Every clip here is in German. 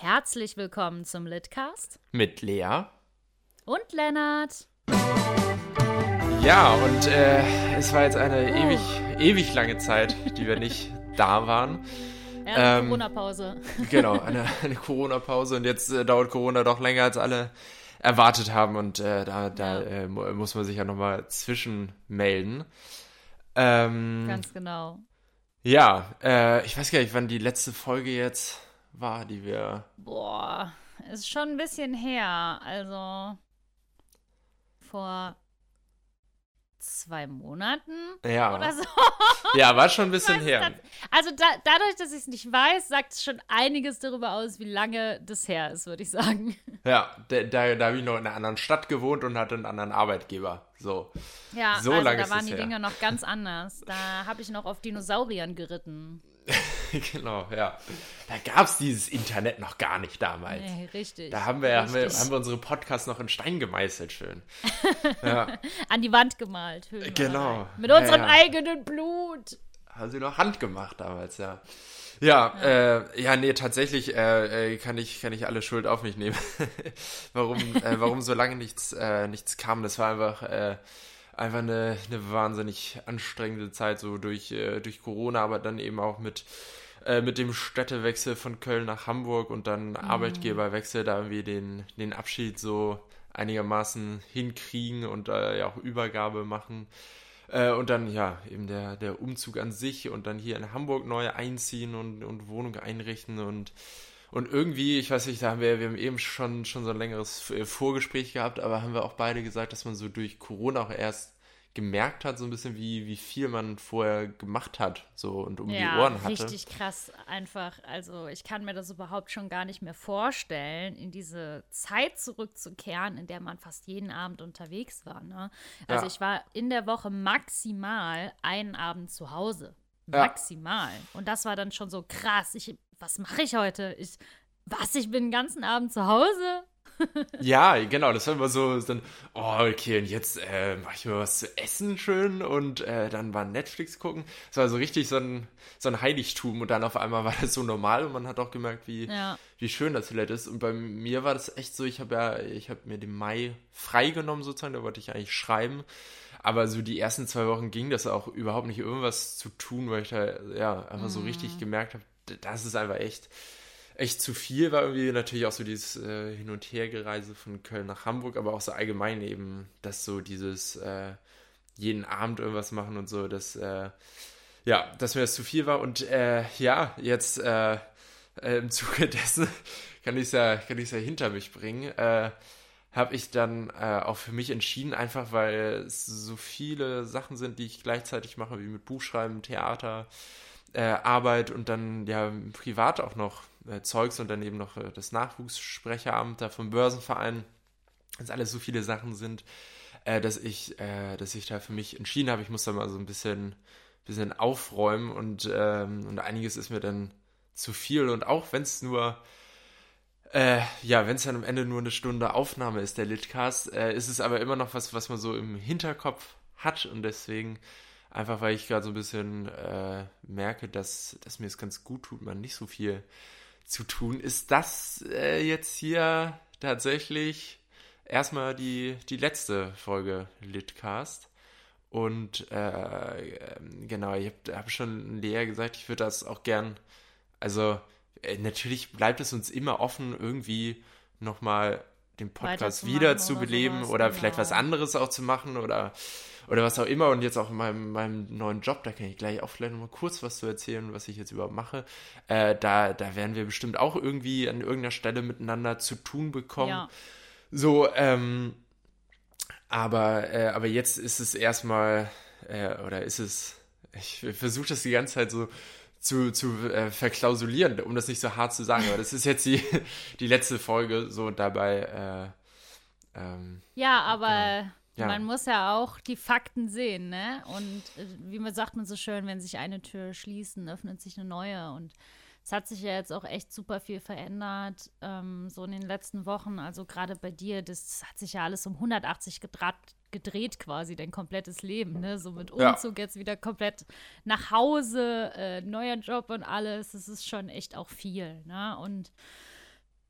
Herzlich willkommen zum Litcast Mit Lea. und Lennart. Ja, und äh, es war jetzt eine ewig, ewig lange Zeit, die wir nicht da waren. Ja, eine Ähm, Corona-Pause. Genau, eine, eine Corona-Pause und jetzt äh, dauert Corona doch länger, als alle erwartet haben und äh, da, da Ja. äh, mu- muss man sich ja nochmal zwischenmelden. Ähm, Ganz genau. ja, äh, ich weiß gar nicht, wann die letzte Folge jetzt war, die wir Boah, ist schon ein bisschen her. Also vor zwei Monaten ja, oder so. ja, war schon ein bisschen her. Also da, dadurch, dass ich es nicht weiß, sagt es schon einiges darüber aus, wie lange das her ist, würde ich sagen. Ja, da, da, da habe ich noch in einer anderen Stadt gewohnt und hatte einen anderen Arbeitgeber. So. Ja, So also lange da waren die her. Dinge noch ganz anders. Da habe ich noch auf Dinosauriern geritten. genau, ja. Da gab es dieses Internet noch gar nicht damals. Nee, richtig. Da haben wir, haben, wir, haben wir unsere Podcasts noch in Stein gemeißelt, schön. ja, An die Wand gemalt. Höhenmalerei. Genau. Mit Ja, unserem ja. eigenen Blut. haben sie noch Hand gemacht damals, ja. Ja, ja, äh, ja nee, tatsächlich äh, äh, kann, ich, kann ich alle Schuld auf mich nehmen. warum, äh, warum so lange nichts, äh, nichts kam, das war einfach, äh, einfach eine, eine wahnsinnig anstrengende Zeit, so durch, äh, durch Corona, aber dann eben auch mit, äh, mit dem Städtewechsel von Köln nach Hamburg und dann Arbeitgeberwechsel, da irgendwie den, den Abschied so einigermaßen hinkriegen und äh, ja auch Übergabe machen. Äh, und dann, ja, eben der, der Umzug an sich und dann hier in Hamburg neu einziehen und, und Wohnung einrichten und, und irgendwie, ich weiß nicht, da haben wir, wir haben eben schon, schon so ein längeres äh, Vorgespräch gehabt, aber haben wir auch beide gesagt, dass man so durch Corona auch erst gemerkt hat, so ein bisschen, wie, wie viel man vorher gemacht hat, so und um die Ohren hatte. richtig krass einfach. Also ich kann mir das überhaupt schon gar nicht mehr vorstellen, in diese Zeit zurückzukehren, in der man fast jeden Abend unterwegs war. Ne? Also Ja. ich war in der Woche maximal einen Abend zu Hause. Ja. Maximal. Und das war dann schon so krass. Ich, was mache ich heute? Ich, was, ich bin den ganzen Abend zu Hause? Ja, genau, das war immer so, dann, oh, okay, und jetzt äh, mache ich mir was zu essen schön und äh, dann war Netflix gucken. Das war so richtig so ein, so ein Heiligtum und dann auf einmal war das so normal und man hat auch gemerkt, wie, Ja. wie schön das vielleicht ist. Und bei mir war das echt so, ich habe ja, ich habe mir den Mai freigenommen sozusagen, da wollte ich eigentlich schreiben. Aber so die ersten zwei Wochen ging das auch überhaupt nicht irgendwas zu tun, weil ich da ja einfach so richtig gemerkt habe, das ist einfach echt, echt zu viel. War irgendwie natürlich auch so dieses äh, Hin- und Hergereise von Köln nach Hamburg, aber auch so allgemein eben, dass so dieses äh, jeden Abend irgendwas machen und so, dass äh, ja, dass mir das zu viel war. Und äh, ja, jetzt äh, äh, im Zuge dessen kann ich es ja, kann ich's ja hinter mich bringen. Habe ich dann auch für mich entschieden, einfach weil es so viele Sachen sind, die ich gleichzeitig mache, wie mit Buchschreiben, Theater, Arbeit und dann ja privat auch noch äh, Zeugs und dann eben noch äh, das Nachwuchssprecheramt da vom Börsenverein, dass alles so viele Sachen sind, äh, dass ich, äh, dass ich da für mich entschieden habe, ich muss da mal so ein bisschen, bisschen aufräumen und, ähm, und einiges ist mir dann zu viel. Und auch wenn es nur äh, ja, wenn es dann am Ende nur eine Stunde Aufnahme ist, der Litcast, äh, ist es aber immer noch was, was man so im Hinterkopf hat. Und deswegen, einfach weil ich gerade so ein bisschen äh, merke, dass, dass mir es ganz gut tut, mal nicht so viel zu tun, ist das äh, jetzt hier tatsächlich erstmal die, die letzte Folge Litcast. Und äh, ähm, genau, ich habe hab schon Lea gesagt, ich würde das auch gern, also äh, natürlich bleibt es uns immer offen, irgendwie nochmal den Podcast wieder oder zu beleben sowas, oder genau. vielleicht was anderes auch zu machen oder, oder was auch immer. Und jetzt auch in meinem, meinem neuen Job, da kann ich gleich auch vielleicht nochmal kurz was zu erzählen, was ich jetzt überhaupt mache. Äh, da, da werden wir bestimmt auch irgendwie an irgendeiner Stelle miteinander zu tun bekommen. Ja. So, ähm, aber, äh, aber jetzt ist es erstmal, äh, oder ist es, ich versuche das die ganze Zeit so zu, zu äh, verklausulieren, um das nicht so hart zu sagen, aber das ist jetzt die, die letzte Folge, so dabei, äh, ähm, Ja, aber Ja. man muss ja auch die Fakten sehen, ne? Und äh, wie man sagt man so schön, wenn sich eine Tür schließt, dann öffnet sich eine neue. Und es hat sich ja jetzt auch echt super viel verändert, ähm, so in den letzten Wochen. Also gerade bei dir, das hat sich ja alles um 180 gedreht, gedreht quasi, dein komplettes Leben, ne? So mit Ja. Umzug jetzt wieder komplett nach Hause, äh, neuer Job und alles. Das ist schon echt auch viel, ne? Und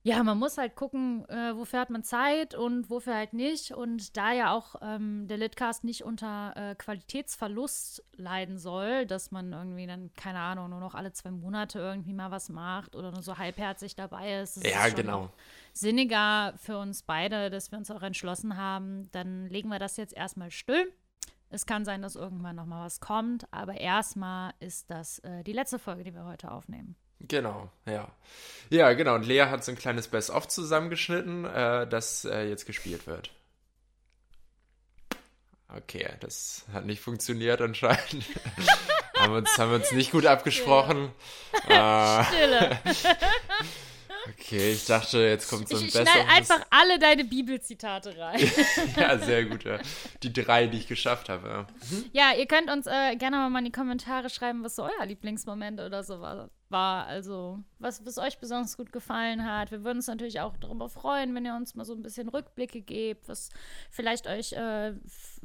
ja, man muss halt gucken, äh, wofür hat man Zeit und wofür halt nicht. Und da ja auch ähm, der Litcast nicht unter äh, Qualitätsverlust leiden soll, dass man irgendwie dann, keine Ahnung, nur noch alle zwei Monate irgendwie mal was macht oder nur so halbherzig dabei ist. Das ja, ist genau. Sinniger für uns beide, dass wir uns auch entschlossen haben, dann legen wir das jetzt erstmal still. Es kann sein, dass irgendwann noch mal was kommt, aber erstmal ist das äh, die letzte Folge, die wir heute aufnehmen. Genau, ja. Ja, genau. Und Lea hat so ein kleines Best-of zusammengeschnitten, äh, das äh, jetzt gespielt wird. Okay, das hat nicht funktioniert anscheinend. haben, uns, haben wir uns nicht gut abgesprochen. Stille. Äh, Stille. Okay, ich dachte, jetzt kommt so ein ich, ich besseres. einfach alle deine Bibelzitate rein. ja, sehr gut. Ja. Die drei, die ich geschafft habe. Ja, ja ihr könnt uns äh, gerne mal in die Kommentare schreiben, was so euer Lieblingsmoment oder so war war. Also, was, was euch besonders gut gefallen hat. Wir würden uns natürlich auch darüber freuen, wenn ihr uns mal so ein bisschen Rückblicke gebt, was vielleicht euch äh,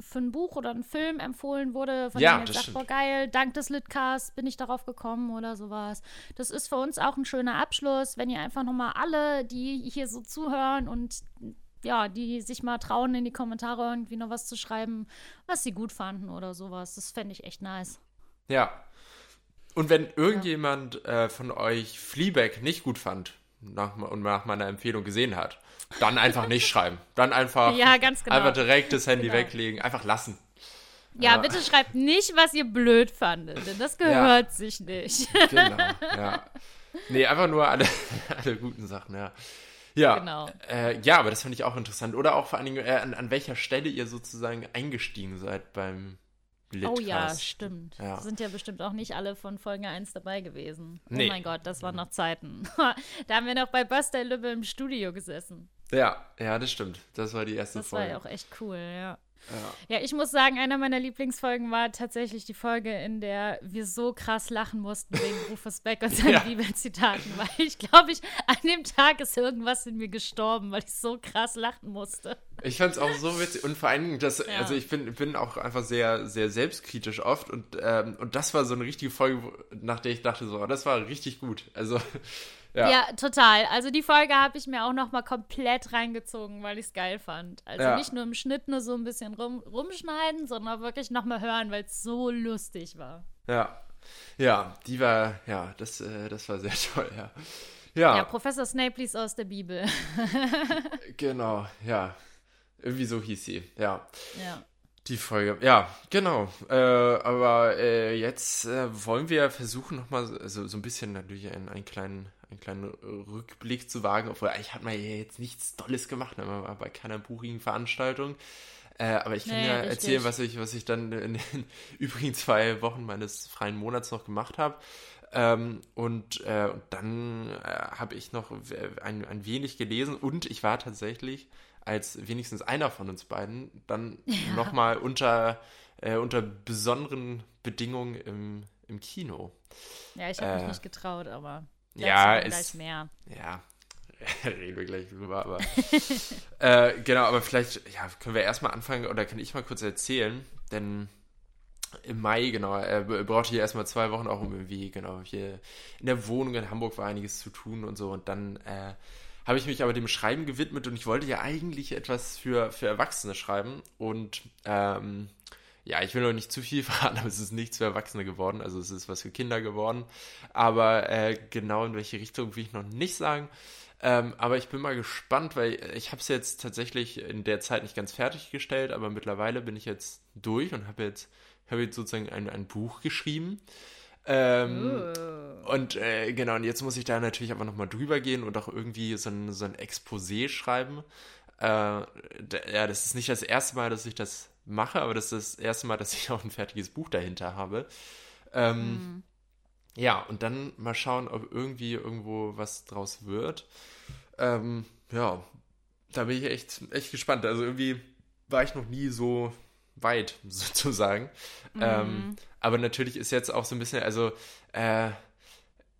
für ein Buch oder einen Film empfohlen wurde, von ja, dem ihr sagt, boah, geil, dank des Litcasts bin ich darauf gekommen oder sowas. Das ist für uns auch ein schöner Abschluss, wenn ihr einfach nochmal alle, die hier so zuhören und ja, die sich mal trauen, in die Kommentare irgendwie noch was zu schreiben, was sie gut fanden oder sowas. Das fände ich echt nice. Ja, und wenn irgendjemand ja. äh, von euch Fleabag nicht gut fand nach, und nach meiner Empfehlung gesehen hat, dann einfach nicht schreiben. Dann einfach, ja, genau. einfach direkt das Handy genau. weglegen, einfach lassen. Ja, bitte schreibt nicht, was ihr blöd fandet, denn das gehört ja. sich nicht. Genau, ja. Nee, einfach nur alle, alle guten Sachen, ja. Ja, genau. Äh, ja, aber das fand ich auch interessant. Oder auch vor allen Dingen, äh, an, an welcher Stelle ihr sozusagen eingestiegen seid beim, Litcast. Oh ja, stimmt. Ja. Sind ja bestimmt auch nicht alle von Folge 1 dabei gewesen. Oh nee. Oh mein Gott, das waren noch Zeiten. da haben wir noch bei Buster Lübbe im Studio gesessen. Ja, ja, das stimmt. Das war die erste das Folge. Das war ja auch echt cool, ja. Ja. ja, ich muss sagen, einer meiner Lieblingsfolgen war tatsächlich die Folge, in der wir so krass lachen mussten wegen Rufus Beck und seinen ja. Bibelzitaten, weil ich glaube, ich an dem Tag ist irgendwas in mir gestorben, weil ich so krass lachen musste. Ich fand es auch so witzig und vor allen Dingen, das, ja. also ich bin, bin auch einfach sehr, sehr selbstkritisch oft und, ähm, und das war so eine richtige Folge, nach der ich dachte so, oh, das war richtig gut. Also ja. ja, total. Also die Folge habe ich mir auch noch mal komplett reingezogen, weil ich es geil fand. Also ja. nicht nur im Schnitt nur so ein bisschen rum, rumschneiden, sondern wirklich noch mal hören, weil es so lustig war. Ja, ja, die war, ja, das, äh, das war sehr toll, ja. Ja, ja Professor Snape liest aus der Bibel. genau, ja. Irgendwie so hieß sie, ja. Ja. Die Folge, ja, genau. Äh, aber äh, jetzt äh, wollen wir versuchen, nochmal so, so ein bisschen natürlich einen, einen kleinen einen kleinen Rückblick zu wagen, obwohl eigentlich hat man ja jetzt nichts Tolles gemacht, ne? man war bei keiner buchigen Veranstaltung. Äh, aber ich kann nee, ja richtig. erzählen, was ich, was ich dann in den übrigen zwei Wochen meines freien Monats noch gemacht habe. Ähm, und, äh, und dann äh, habe ich noch ein, ein wenig gelesen und ich war tatsächlich als wenigstens einer von uns beiden dann ja. nochmal unter, äh, unter besonderen Bedingungen im, im Kino. Ja, ich habe mich äh, nicht getraut, aber ja, ist, gleich mehr. Ja, reden wir gleich drüber, aber äh, genau, aber vielleicht ja, können wir erstmal anfangen oder kann ich mal kurz erzählen, denn im Mai, genau, er brauchte hier erstmal zwei Wochen auch um irgendwie, genau, hier in der Wohnung in Hamburg war einiges zu tun und so. Und dann äh, habe ich mich aber dem Schreiben gewidmet und ich wollte ja eigentlich etwas für, für Erwachsene schreiben. Und ähm, ja, ich will noch nicht zu viel verraten, aber es ist nichts für Erwachsene geworden. Also es ist was für Kinder geworden. Aber äh, genau in welche Richtung will ich noch nicht sagen. Ähm, aber ich bin mal gespannt, weil ich habe es jetzt tatsächlich in der Zeit nicht ganz fertiggestellt, aber mittlerweile bin ich jetzt durch und habe jetzt, hab jetzt sozusagen ein, ein Buch geschrieben. Ähm, oh. Und äh, genau, und jetzt muss ich da natürlich aber nochmal drüber gehen und auch irgendwie so ein, so ein Exposé schreiben. Äh, ja, das ist nicht das erste Mal, dass ich das mache, aber das ist das erste Mal, dass ich auch ein fertiges Buch dahinter habe. Ähm, mhm. Ja, und dann mal schauen, ob irgendwie irgendwo was draus wird. Ähm, ja, da bin ich echt, echt gespannt. Also irgendwie war ich noch nie so weit, sozusagen. Mhm. Ähm, aber natürlich ist jetzt auch so ein bisschen, also äh,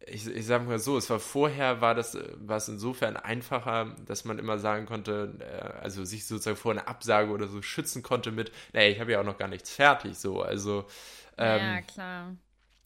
ich, ich sage mal so, es war vorher, war das, war es insofern einfacher, dass man immer sagen konnte, äh, also sich sozusagen vor einer Absage oder so schützen konnte mit, nee, ich habe ja auch noch gar nichts fertig, so, also. Ähm, ja, klar.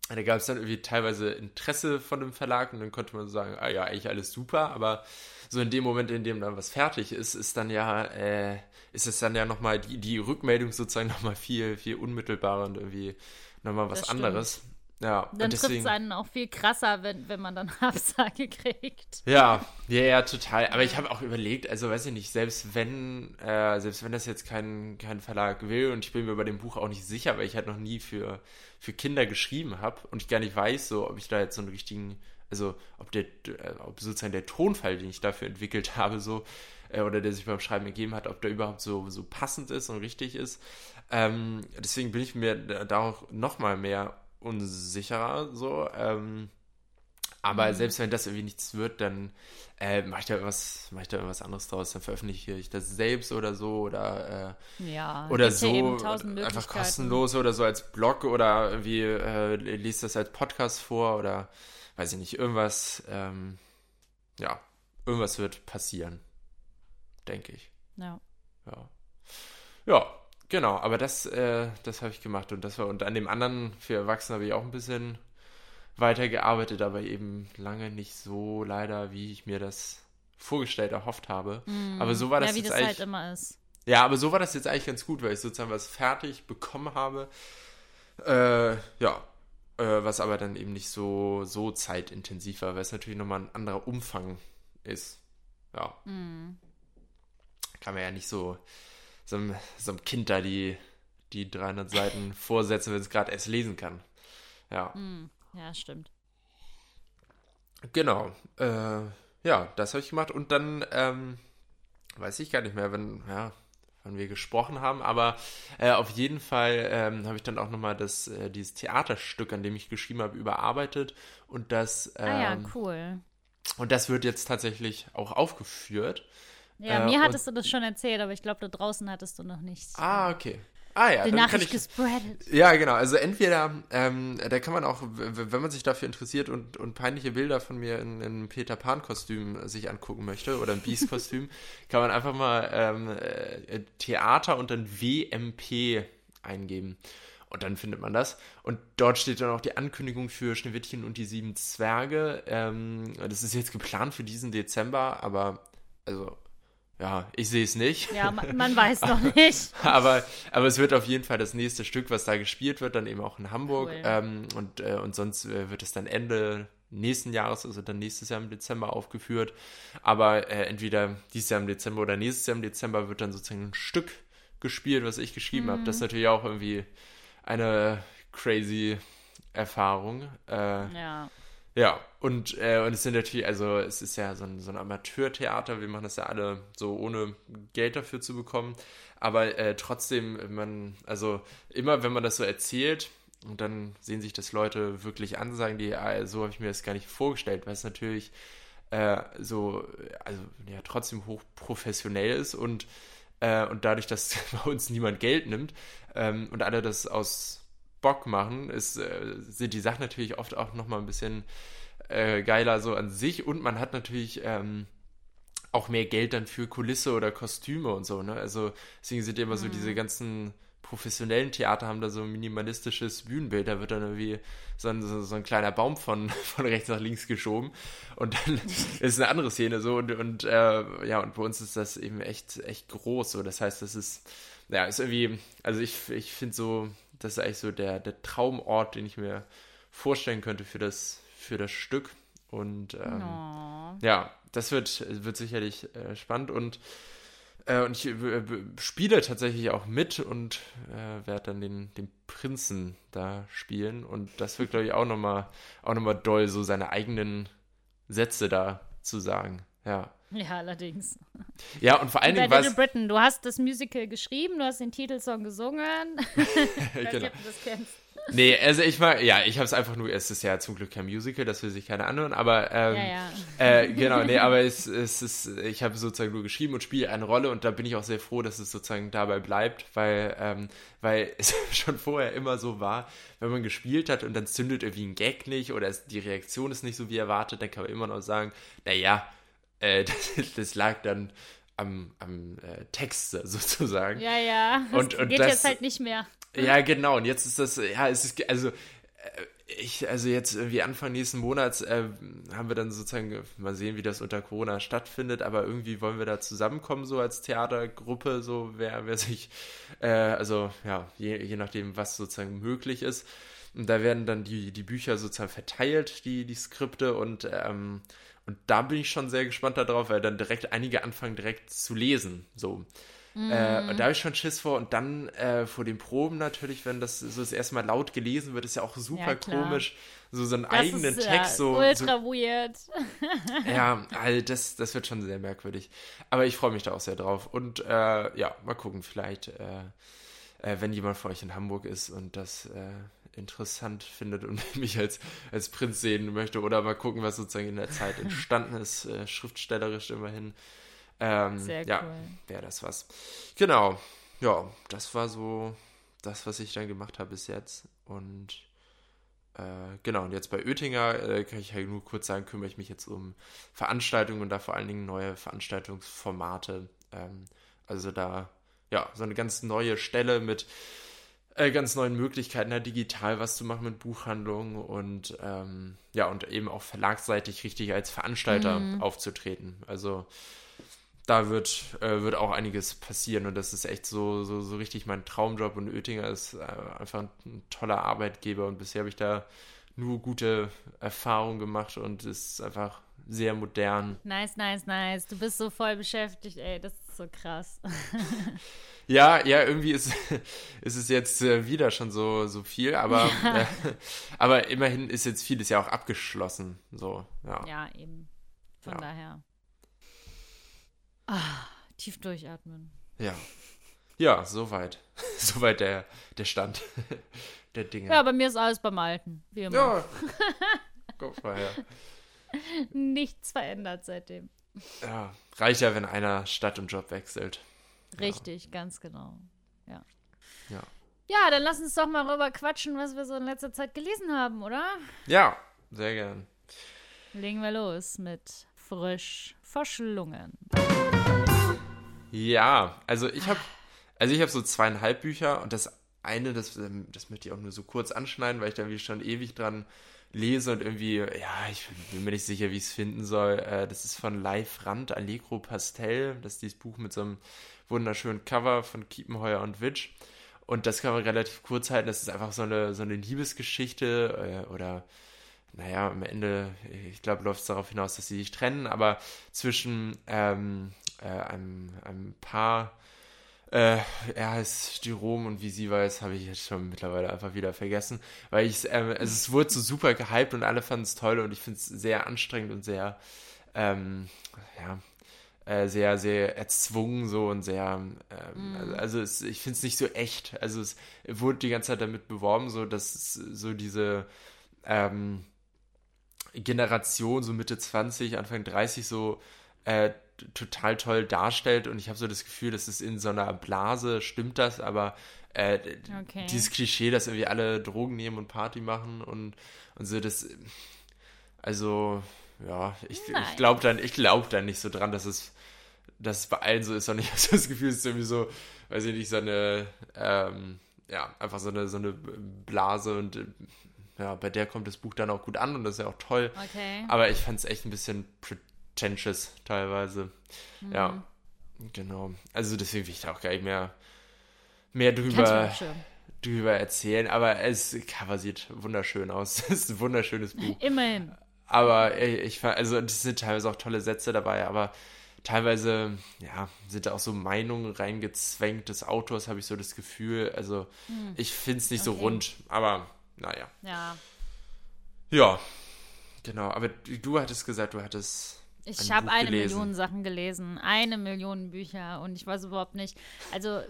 da gab es dann irgendwie teilweise Interesse von dem Verlag und dann konnte man sagen, ah ja, eigentlich alles super, aber so in dem Moment, in dem dann was fertig ist, ist dann ja, äh, ist es dann ja nochmal die, die Rückmeldung sozusagen nochmal viel, viel unmittelbarer und irgendwie nochmal was anderes. Ja, dann trifft es einen auch viel krasser, wenn, wenn man dann Absage kriegt. Ja, ja, ja, total. Aber ich habe auch überlegt, also weiß ich nicht, selbst wenn, äh, selbst wenn das jetzt kein, kein Verlag will und ich bin mir bei dem Buch auch nicht sicher, weil ich halt noch nie für, für Kinder geschrieben habe und ich gar nicht weiß, so, ob ich da jetzt so einen richtigen, also ob der, äh, ob sozusagen der Tonfall, den ich dafür entwickelt habe, so, äh, oder der sich beim Schreiben ergeben hat, ob der überhaupt so, so passend ist und richtig ist. Ähm, deswegen bin ich mir da auch nochmal mehr unsicherer, so. Ähm, aber mhm. selbst wenn das irgendwie nichts wird, dann äh, mache ich da irgendwas, mache ich da irgendwas anderes draus. Dann veröffentliche ich das selbst oder so oder äh, ja, oder so ja einfach kostenlos oder so als Blog oder irgendwie äh, liest das als Podcast vor oder weiß ich nicht irgendwas. Ähm, ja, irgendwas wird passieren, denke ich. Ja. Ja. Ja, Genau, aber das, äh, das habe ich gemacht und das war und an dem anderen für Erwachsene habe ich auch ein bisschen weitergearbeitet, aber eben lange nicht so leider, wie ich mir das vorgestellt, erhofft habe. Mm. Aber so war das ja, wie jetzt das. Halt immer ist. Ja, aber so war das jetzt eigentlich ganz gut, weil ich sozusagen was fertig bekommen habe. Äh, ja, äh, was aber dann eben nicht so, so zeitintensiv war, weil es natürlich nochmal ein anderer Umfang ist. Ja. Mm. Kann man ja nicht so so einem, so einem Kind da die, die 300 Seiten vorsetzen, wenn es gerade erst lesen kann. Ja. Hm, ja, stimmt. Genau. Äh, ja, das habe ich gemacht. Und dann, ähm, weiß ich gar nicht mehr, wenn, ja, wann wir gesprochen haben, aber äh, auf jeden Fall ähm, habe ich dann auch nochmal das, äh, dieses Theaterstück, an dem ich geschrieben habe, überarbeitet und das ähm, ah ja, ähm, cool. Und das wird jetzt tatsächlich auch aufgeführt. Ja, äh, mir hattest du das schon erzählt, aber ich glaube, da draußen hattest du noch nichts. Ah, okay. Ah ja, die Nachricht ich, gespreadet. Ja, genau. Also entweder, ähm, da kann man auch, wenn man sich dafür interessiert und, und peinliche Bilder von mir in, in Peter Pan-Kostüm sich angucken möchte oder ein Beast-Kostüm, kann man einfach mal ähm, äh, Theater und dann WMP eingeben. Und dann findet man das. Und dort steht dann auch die Ankündigung für Schneewittchen und die sieben Zwerge. Ähm, das ist jetzt geplant für diesen Dezember, aber also ja, ich sehe es nicht. Ja, man, man weiß noch nicht. aber, aber es wird auf jeden Fall das nächste Stück, was da gespielt wird, dann eben auch in Hamburg. Cool. Ähm, und, äh, und sonst äh, wird es dann Ende nächsten Jahres, also dann nächstes Jahr im Dezember aufgeführt. Aber äh, entweder dieses Jahr im Dezember oder nächstes Jahr im Dezember wird dann sozusagen ein Stück gespielt, was ich geschrieben mhm. habe. Das ist natürlich auch irgendwie eine crazy Erfahrung. Äh, ja. Ja, und, äh, und es sind natürlich, also es ist ja so ein, so ein Amateurtheater, wir machen das ja alle so ohne Geld dafür zu bekommen. Aber äh, trotzdem, man, also immer wenn man das so erzählt, und dann sehen sich das Leute wirklich an, sagen die, ah, so habe ich mir das gar nicht vorgestellt, weil es natürlich äh, so, also ja, trotzdem hochprofessionell ist und, äh, und dadurch, dass bei uns niemand Geld nimmt ähm, und alle das aus Bock machen, ist, äh, sind die Sachen natürlich oft auch nochmal ein bisschen äh, geiler so an sich. Und man hat natürlich ähm, auch mehr Geld dann für Kulisse oder Kostüme und so, ne? Also deswegen sind immer mhm. so diese ganzen professionellen Theater haben da so ein minimalistisches Bühnenbild, da wird dann irgendwie so ein, so, so ein kleiner Baum von, von rechts nach links geschoben. Und dann ist eine andere Szene so. Und, und äh, ja, und bei uns ist das eben echt, echt groß, so, das heißt, das ist, ja, ist irgendwie, also ich, ich finde so, das ist eigentlich so der, der Traumort, den ich mir vorstellen könnte für das, für das Stück. Und ähm, oh. ja, das wird, wird sicherlich äh, spannend und, äh, und ich äh, spiele tatsächlich auch mit und äh, werde dann den, den Prinzen da spielen. Und das wird, glaube ich, auch nochmal auch noch mal doll, so seine eigenen Sätze da zu sagen. Ja. Ja, allerdings. Ja, und vor allen Dingen. Bei Little Britain, du hast das Musical geschrieben, du hast den Titelsong gesungen. ich weiß genau. nicht, ob du das kennst. Nee, also ich mag, ja, ich habe es einfach nur, es ist ja zum Glück kein Musical, das will sich keiner anhören, aber ähm, ja, ja. Äh, genau, nee, aber es, es ist, ich habe sozusagen nur geschrieben und spiele eine Rolle und da bin ich auch sehr froh, dass es sozusagen dabei bleibt, weil, ähm, weil es schon vorher immer so war, wenn man gespielt hat und dann zündet irgendwie ein Gag nicht oder es, die Reaktion ist nicht so wie erwartet, dann kann man immer noch sagen, naja, äh, das, das, lag dann am, am äh, Text sozusagen. Ja, ja. Das und, und geht das, jetzt halt nicht mehr. Ja, genau. Und jetzt ist das, ja, es ist, also ich, also jetzt irgendwie Anfang nächsten Monats äh, haben wir dann sozusagen, mal sehen, wie das unter Corona stattfindet, aber irgendwie wollen wir da zusammenkommen, so als Theatergruppe, so wer, wer sich, äh, also ja, je, je nachdem, was sozusagen möglich ist. Und da werden dann die, die Bücher sozusagen verteilt, die, die Skripte und, ähm, und da bin ich schon sehr gespannt darauf, weil dann direkt einige anfangen direkt zu lesen, so. Mhm. Äh, und da habe ich schon Schiss vor. Und dann äh, vor den Proben natürlich, wenn das so das erste Mal laut gelesen wird, ist ja auch super ja, komisch. So, so einen das eigenen ist, Text. so, ultra so, weird. ja, also das, das wird schon sehr merkwürdig. Aber ich freue mich da auch sehr drauf. Und äh, ja, mal gucken, vielleicht, äh, äh, wenn jemand von euch in Hamburg ist und das äh, interessant findet und mich als, als Prinz sehen möchte oder mal gucken, was sozusagen in der Zeit entstanden ist, schriftstellerisch immerhin. Ähm, Sehr ja, cool. wäre das was. Genau. Ja, das war so das, was ich dann gemacht habe bis jetzt. Und äh, genau, und jetzt bei Oettinger äh, kann ich halt nur kurz sagen, kümmere ich mich jetzt um Veranstaltungen und da vor allen Dingen neue Veranstaltungsformate. Ähm, also da, ja, so eine ganz neue Stelle mit äh, ganz neuen Möglichkeiten, da digital was zu machen mit Buchhandlungen und ähm, ja, und eben auch verlagsseitig richtig als Veranstalter mhm. aufzutreten. Also da wird, äh, wird auch einiges passieren und das ist echt so, so, so richtig mein Traumjob und Oettinger ist äh, einfach ein, ein, toller Arbeitgeber und bisher habe ich da nur gute Erfahrungen gemacht und es ist einfach sehr modern. Nice, nice, nice. Du bist so voll beschäftigt, ey, das ist so krass. ja, ja, irgendwie ist, ist es jetzt äh, wieder schon so, so viel, aber, ja. äh, aber immerhin ist jetzt vieles ja auch abgeschlossen. So, ja. ja, eben. Von ja. daher. Ah, tief durchatmen. Ja. Ja, soweit. soweit der, der Stand der Dinge. Ja, bei mir ist alles beim Alten, wie immer. Ja. Guck mal her. Nichts verändert seitdem. Ja, reicht ja, wenn einer Stadt und Job wechselt. Richtig, ja. ganz genau. Ja. Ja. Ja, dann lass uns doch mal rüber quatschen, was wir so in letzter Zeit gelesen haben, oder? Ja, sehr gern. Legen wir los mit frisch verschlungen. Ja, also ich habe also ich habe so zweieinhalb Bücher und das eine, das, das möchte ich auch nur so kurz anschneiden, weil ich da wie schon ewig dran lese und irgendwie, ja, ich bin mir nicht sicher, wie ich es finden soll. Äh, das ist von Live Rand, Allegro Pastel. Das ist dieses Buch mit so einem wunderschönen Cover von Kiepenheuer und Witsch. Und das kann man relativ kurz halten. Das ist einfach so eine, so eine Liebesgeschichte äh, oder naja, am Ende, ich glaube, läuft es darauf hinaus, dass sie sich trennen, aber zwischen ähm, äh, einem, einem Paar, äh, er heißt Jerome und wie sie weiß, habe ich jetzt schon mittlerweile einfach wieder vergessen, weil ich, äh, also es wurde so super gehypt und alle fanden es toll und ich finde es sehr anstrengend und sehr, ähm, ja, äh, sehr, sehr erzwungen so und sehr, ähm, mm. also, also es, ich finde es nicht so echt. Also es wurde die ganze Zeit damit beworben, so dass es so diese, ähm, Generation, so Mitte 20, Anfang 30, so äh, total toll darstellt. Und ich habe so das Gefühl, dass es in so einer Blase stimmt das, aber äh, okay. dieses Klischee, dass irgendwie alle Drogen nehmen und Party machen und, und so, das. Also, ja, ich, ich glaube dann, glaub dann nicht so dran, dass es, dass es bei allen so ist, sondern ich habe so das Gefühl, es ist irgendwie so, weiß ich nicht, so eine, ähm, ja, einfach so eine, so eine Blase und ja, bei der kommt das Buch dann auch gut an und das ist ja auch toll. Okay. Aber ich fand es echt ein bisschen pretentious teilweise. Mhm. Ja, genau. Also deswegen will ich da auch gar nicht mehr, mehr drüber, drüber erzählen. Aber es Cover sieht wunderschön aus. Es ist ein wunderschönes Buch. Immerhin. Aber ich fand, also es sind teilweise auch tolle Sätze dabei, aber teilweise, ja, sind da auch so Meinungen reingezwängt des Autors, habe ich so das Gefühl. Also hm. ich finde es nicht okay. so rund, aber naja. Ja. Ja, genau. Aber du hattest gesagt, du hattest. Ich habe eine gelesen. Million Sachen gelesen, eine Million Bücher und ich weiß überhaupt nicht. Also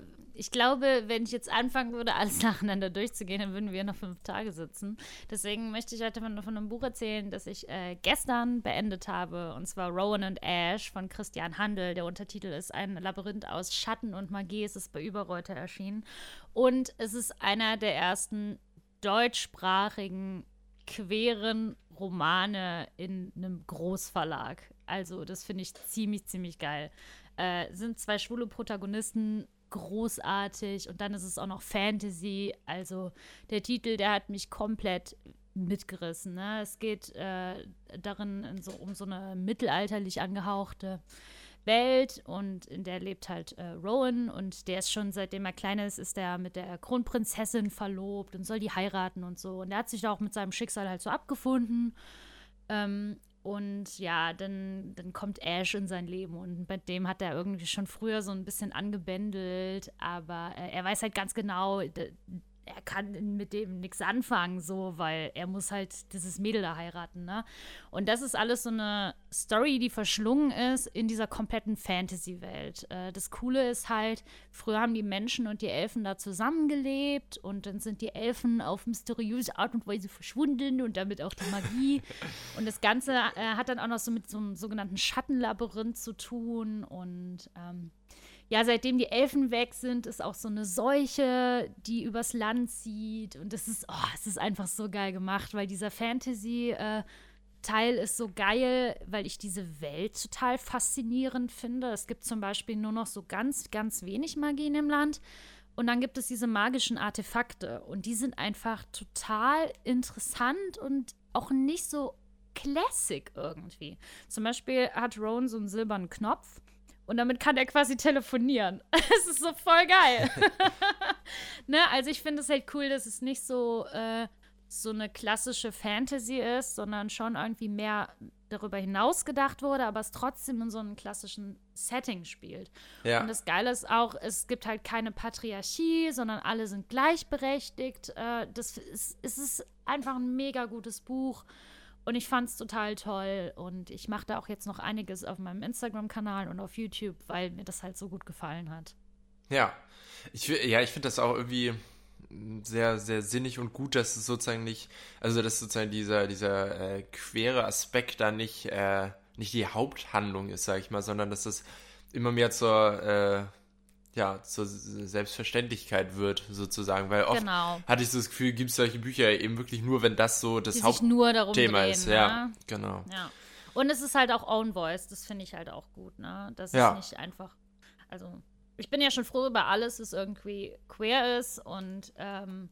ich glaube, wenn ich jetzt anfangen würde, alles nacheinander durchzugehen, dann würden wir noch fünf Tage sitzen. Deswegen möchte ich heute mal von einem Buch erzählen, das ich äh, gestern beendet habe, und zwar Rowan and Ash von Christian Handel. Der Untertitel ist ein Labyrinth aus Schatten und Magie. Es ist bei Überreuter erschienen und es ist einer der ersten deutschsprachigen queren Romane in einem Großverlag. Also, das finde ich ziemlich, ziemlich geil. Äh, sind zwei schwule Protagonisten großartig und dann ist es auch noch Fantasy. Also der Titel, der hat mich komplett mitgerissen. Ne? Es geht äh, darin so, um so eine mittelalterlich angehauchte Welt und in der lebt halt äh, Rowan und der ist schon seitdem er klein ist, ist er mit der Kronprinzessin verlobt und soll die heiraten und so. Und er hat sich da auch mit seinem Schicksal halt so abgefunden. Ähm, und ja, dann, dann kommt Ash in sein Leben und bei dem hat er irgendwie schon früher so ein bisschen angebändelt, aber äh, er weiß halt ganz genau, er kann mit dem nichts anfangen, so, weil er muss halt dieses Mädel da heiraten, ne? Und das ist alles so eine Story, die verschlungen ist in dieser kompletten Fantasy-Welt. Äh, das Coole ist halt, früher haben die Menschen und die Elfen da zusammengelebt und dann sind die Elfen auf mysteriöse Art und Weise verschwunden und damit auch die Magie. und das Ganze äh, hat dann auch noch so mit so einem sogenannten Schattenlabyrinth zu tun und ähm, ja, seitdem die Elfen weg sind, ist auch so eine Seuche, die übers Land zieht. Und das ist, oh, es ist einfach so geil gemacht, weil dieser Fantasy- äh, Teil ist so geil, weil ich diese Welt total faszinierend finde. Es gibt zum Beispiel nur noch so ganz, ganz wenig Magie in dem Land. Und dann gibt es diese magischen Artefakte. Und die sind einfach total interessant und auch nicht so classic irgendwie. Zum Beispiel hat Rowan so einen silbernen Knopf. Und damit kann er quasi telefonieren. Es ist so voll geil. ne? Also ich finde es halt cool, dass es nicht so, äh, so eine klassische Fantasy ist, sondern schon irgendwie mehr darüber hinaus gedacht wurde, aber es trotzdem in so einem klassischen Setting spielt. Ja. Und das Geile ist auch, es gibt halt keine Patriarchie, sondern alle sind gleichberechtigt. Äh, das ist, es ist einfach ein mega gutes Buch. Und ich fand es total toll. Und ich mache da auch jetzt noch einiges auf meinem Instagram-Kanal und auf YouTube, weil mir das halt so gut gefallen hat. Ja, ich, ja, ich finde das auch irgendwie sehr, sehr sinnig und gut, dass es sozusagen nicht, also dass sozusagen dieser, dieser äh, quere Aspekt da nicht, äh, nicht die Haupthandlung ist, sag ich mal, sondern dass das immer mehr zur, äh, ja, zur Selbstverständlichkeit wird, sozusagen. Weil oft genau. hatte ich so das Gefühl, gibt es solche Bücher eben wirklich nur, wenn das so das Hauptthema ist. Ne? Ja, genau. Ja. Und es ist halt auch Own Voice, das finde ich halt auch gut, ne? Das ja. ist nicht einfach, also ich bin ja schon froh über alles, was irgendwie queer ist und ähm,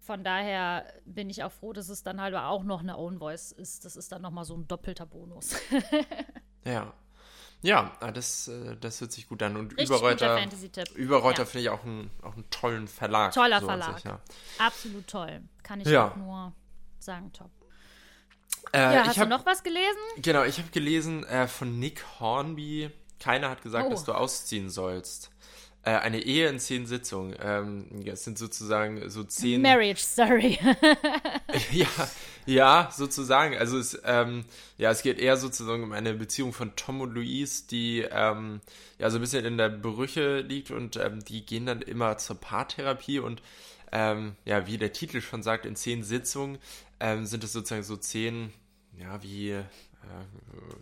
von daher bin ich auch froh, dass es dann halt auch noch eine Own Voice ist. Das ist dann nochmal so ein doppelter Bonus. ja, ja, ah, das, äh, das hört sich gut an. Und Richtig Überreuter, Überreuter ja. finde ich auch einen, auch einen tollen Verlag. Toller so Verlag. Sich, ja. Absolut toll. Kann ich ja. auch nur sagen, top. Äh, ja, hast hab, du noch was gelesen? Genau, ich habe gelesen äh, von Nick Hornby. Keiner hat gesagt, oh. dass du ausziehen sollst. Äh, eine Ehe in zehn Sitzungen. Ähm, es sind sozusagen so zehn. Marriage Story. ja, ja, sozusagen. Also es, ähm, ja, es geht eher sozusagen um eine Beziehung von Tom und Louise, die ähm, ja so ein bisschen in der Brüche liegt und ähm, die gehen dann immer zur Paartherapie und ähm, ja, wie der Titel schon sagt, in zehn Sitzungen ähm, sind es sozusagen so zehn, ja, wie,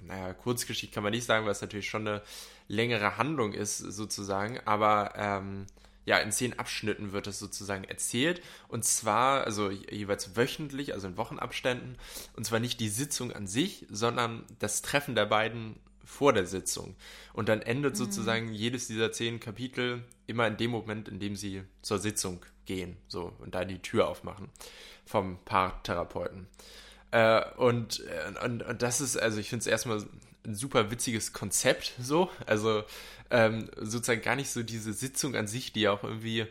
naja, Kurzgeschichte kann man nicht sagen, weil es natürlich schon eine längere Handlung ist, sozusagen, aber ähm, ja, in zehn Abschnitten wird es sozusagen erzählt. Und zwar, also jeweils wöchentlich, also in Wochenabständen. Und zwar nicht die Sitzung an sich, sondern das Treffen der beiden vor der Sitzung. Und dann endet mhm. sozusagen jedes dieser zehn Kapitel immer in dem Moment, in dem sie zur Sitzung gehen. So, und da die Tür aufmachen vom Paartherapeuten. Äh, und, äh, und, und das ist, also ich finde es erstmal ein super witziges Konzept, so. Also ähm, sozusagen gar nicht so diese Sitzung an sich, die ja auch irgendwie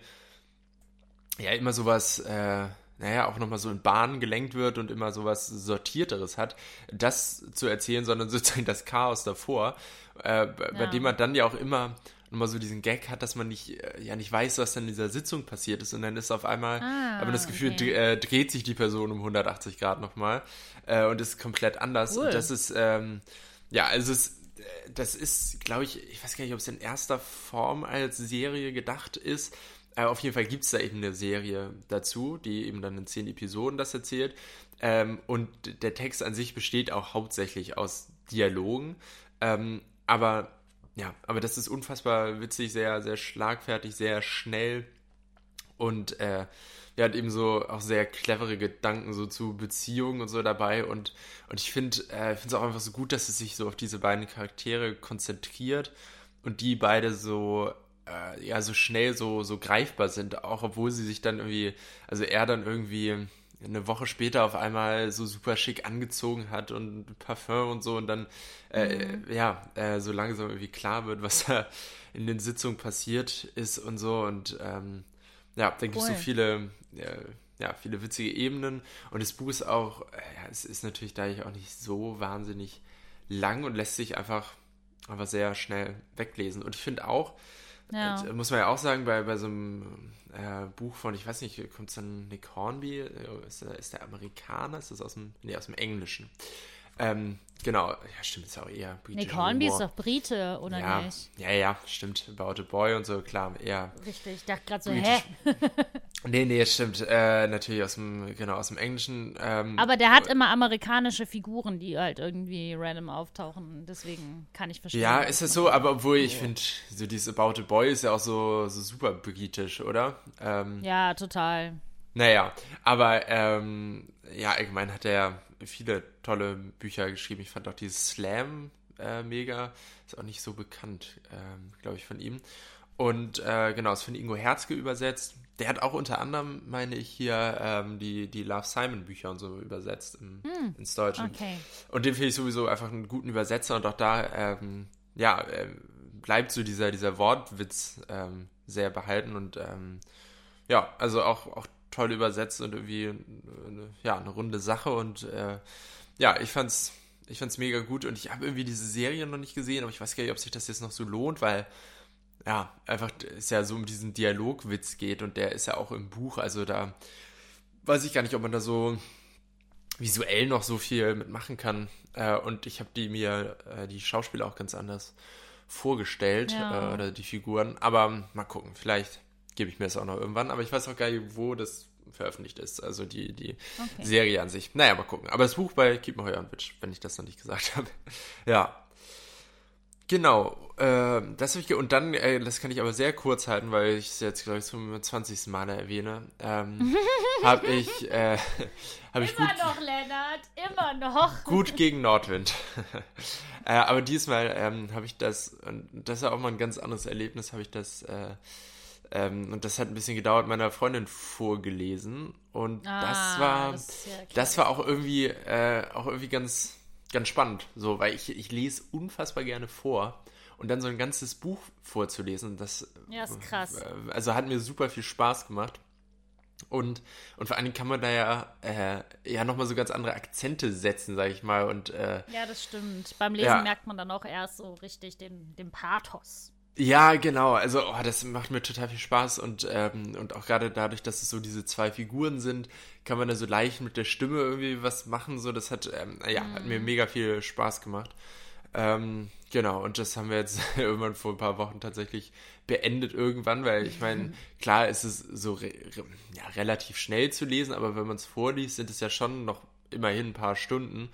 ja immer sowas, äh, naja, auch nochmal so in Bahnen gelenkt wird und immer sowas Sortierteres hat, das zu erzählen, sondern sozusagen das Chaos davor, äh, bei ja. dem man dann ja auch immer nochmal so diesen Gag hat, dass man nicht, äh, ja nicht weiß, was dann in dieser Sitzung passiert ist und dann ist auf einmal, ah, aber das Gefühl, okay. äh, dreht sich die Person um 180 Grad nochmal äh, und ist komplett anders. Cool. Und das ist, ähm, ja, also es, das ist, glaube ich, ich weiß gar nicht, ob es in erster Form als Serie gedacht ist. Aber auf jeden Fall gibt es da eben eine Serie dazu, die eben dann in zehn Episoden das erzählt. Ähm, und der Text an sich besteht auch hauptsächlich aus Dialogen. Ähm, aber ja, aber das ist unfassbar witzig, sehr, sehr schlagfertig, sehr schnell. Und äh, er hat eben so auch sehr clevere Gedanken so zu Beziehungen und so dabei und, und ich finde äh, es auch einfach so gut, dass es sich so auf diese beiden Charaktere konzentriert und die beide so äh, ja so schnell so, so greifbar sind, auch obwohl sie sich dann irgendwie, also er dann irgendwie eine Woche später auf einmal so super schick angezogen hat und Parfum und so und dann äh, mhm. ja äh, so langsam irgendwie klar wird, was da in den Sitzungen passiert ist und so und ähm, ja, da gibt es so viele äh, ja, viele witzige Ebenen und das Buch ist auch, äh, ja, es ist natürlich da auch nicht so wahnsinnig lang und lässt sich einfach, einfach sehr schnell weglesen und ich finde auch, ja. Und, äh, muss man ja auch sagen, bei, bei so einem äh, Buch von, ich weiß nicht, kommt es dann Nick Hornby? Äh, ist der, ist der Amerikaner? Ist das aus dem, nee, aus dem Englischen? Ähm, genau, ja, stimmt, ist auch eher britisch. Nick Hornby ist doch Brite, oder ja, nicht? Ja, ja, stimmt. About a Boy und so, klar, eher. Richtig, ich dachte gerade so, britisch. hä? nee, nee, stimmt. Äh, natürlich aus dem, genau, aus dem Englischen. Ähm, Aber der hat immer amerikanische Figuren, die halt irgendwie random auftauchen. Deswegen kann ich verstehen. Ja, ist es so, aber obwohl ich finde, so dieses About a Boy ist ja auch so, so super britisch, oder? Ähm, ja, total. Naja, aber ähm, ja, allgemein hat er viele tolle Bücher geschrieben. Ich fand auch dieses Slam äh, mega. Ist auch nicht so bekannt, ähm, glaube ich, von ihm. Und äh, genau, ist von Ingo Herzke übersetzt. Der hat auch unter anderem, meine ich, hier ähm, die, die Love Simon Bücher und so übersetzt im, mm, ins Deutsche. Okay. Und den finde ich sowieso einfach einen guten Übersetzer und auch da, ähm, ja, äh, bleibt so dieser, dieser Wortwitz ähm, sehr behalten und ähm, ja, also auch, auch toll übersetzt und irgendwie eine, ja, eine runde Sache und äh, ja, ich fand's, ich fand's mega gut und ich habe irgendwie diese Serie noch nicht gesehen, aber ich weiß gar nicht, ob sich das jetzt noch so lohnt, weil ja, einfach es ja so um diesen Dialogwitz geht und der ist ja auch im Buch, also da weiß ich gar nicht, ob man da so visuell noch so viel mitmachen kann äh, und ich habe die mir, äh, die Schauspieler auch ganz anders vorgestellt ja. äh, oder die Figuren, aber mal gucken, vielleicht gebe ich mir das auch noch irgendwann. Aber ich weiß auch gar nicht, wo das veröffentlicht ist. Also die, die okay. Serie an sich. Naja, mal gucken. Aber das Buch bei Keep Me Heuer Witch, wenn ich das noch nicht gesagt habe. ja. Genau. Äh, das habe ich und dann, äh, das kann ich aber sehr kurz halten, weil ich es jetzt, glaube ich, zum 20. Mal erwähne. Ähm, habe ich, äh, habe ich immer gut, noch, Lennart, immer noch. Gut gegen Nordwind. äh, aber diesmal ähm, habe ich das, und das ist ja auch mal ein ganz anderes Erlebnis, habe ich das äh, ähm, und das hat ein bisschen gedauert, meiner Freundin vorgelesen. Und ah, das war, das, ja das, war auch irgendwie, äh, auch irgendwie ganz, ganz spannend. So, weil ich, ich lese unfassbar gerne vor. Und dann so ein ganzes Buch vorzulesen, das, ja, ist krass. Äh, also hat mir super viel Spaß gemacht. Und, und vor allen Dingen kann man da ja, äh, ja nochmal so ganz andere Akzente setzen, sag ich mal. Und, äh, ja, das stimmt. Beim Lesen ja. merkt man dann auch erst so richtig den, den Pathos. Ja, genau. Also, oh, das macht mir total viel Spaß und, ähm, und auch gerade dadurch, dass es so diese zwei Figuren sind, kann man da so leicht mit der Stimme irgendwie was machen. So, das hat, ähm, ja, mhm. hat mir mhm. mega viel Spaß gemacht. Ähm, genau, und das haben wir jetzt irgendwann vor ein paar Wochen tatsächlich beendet irgendwann, weil ich meine, klar ist es so re re ja, relativ schnell zu lesen, aber wenn man es vorliest, sind es ja schon noch immerhin ein paar Stunden.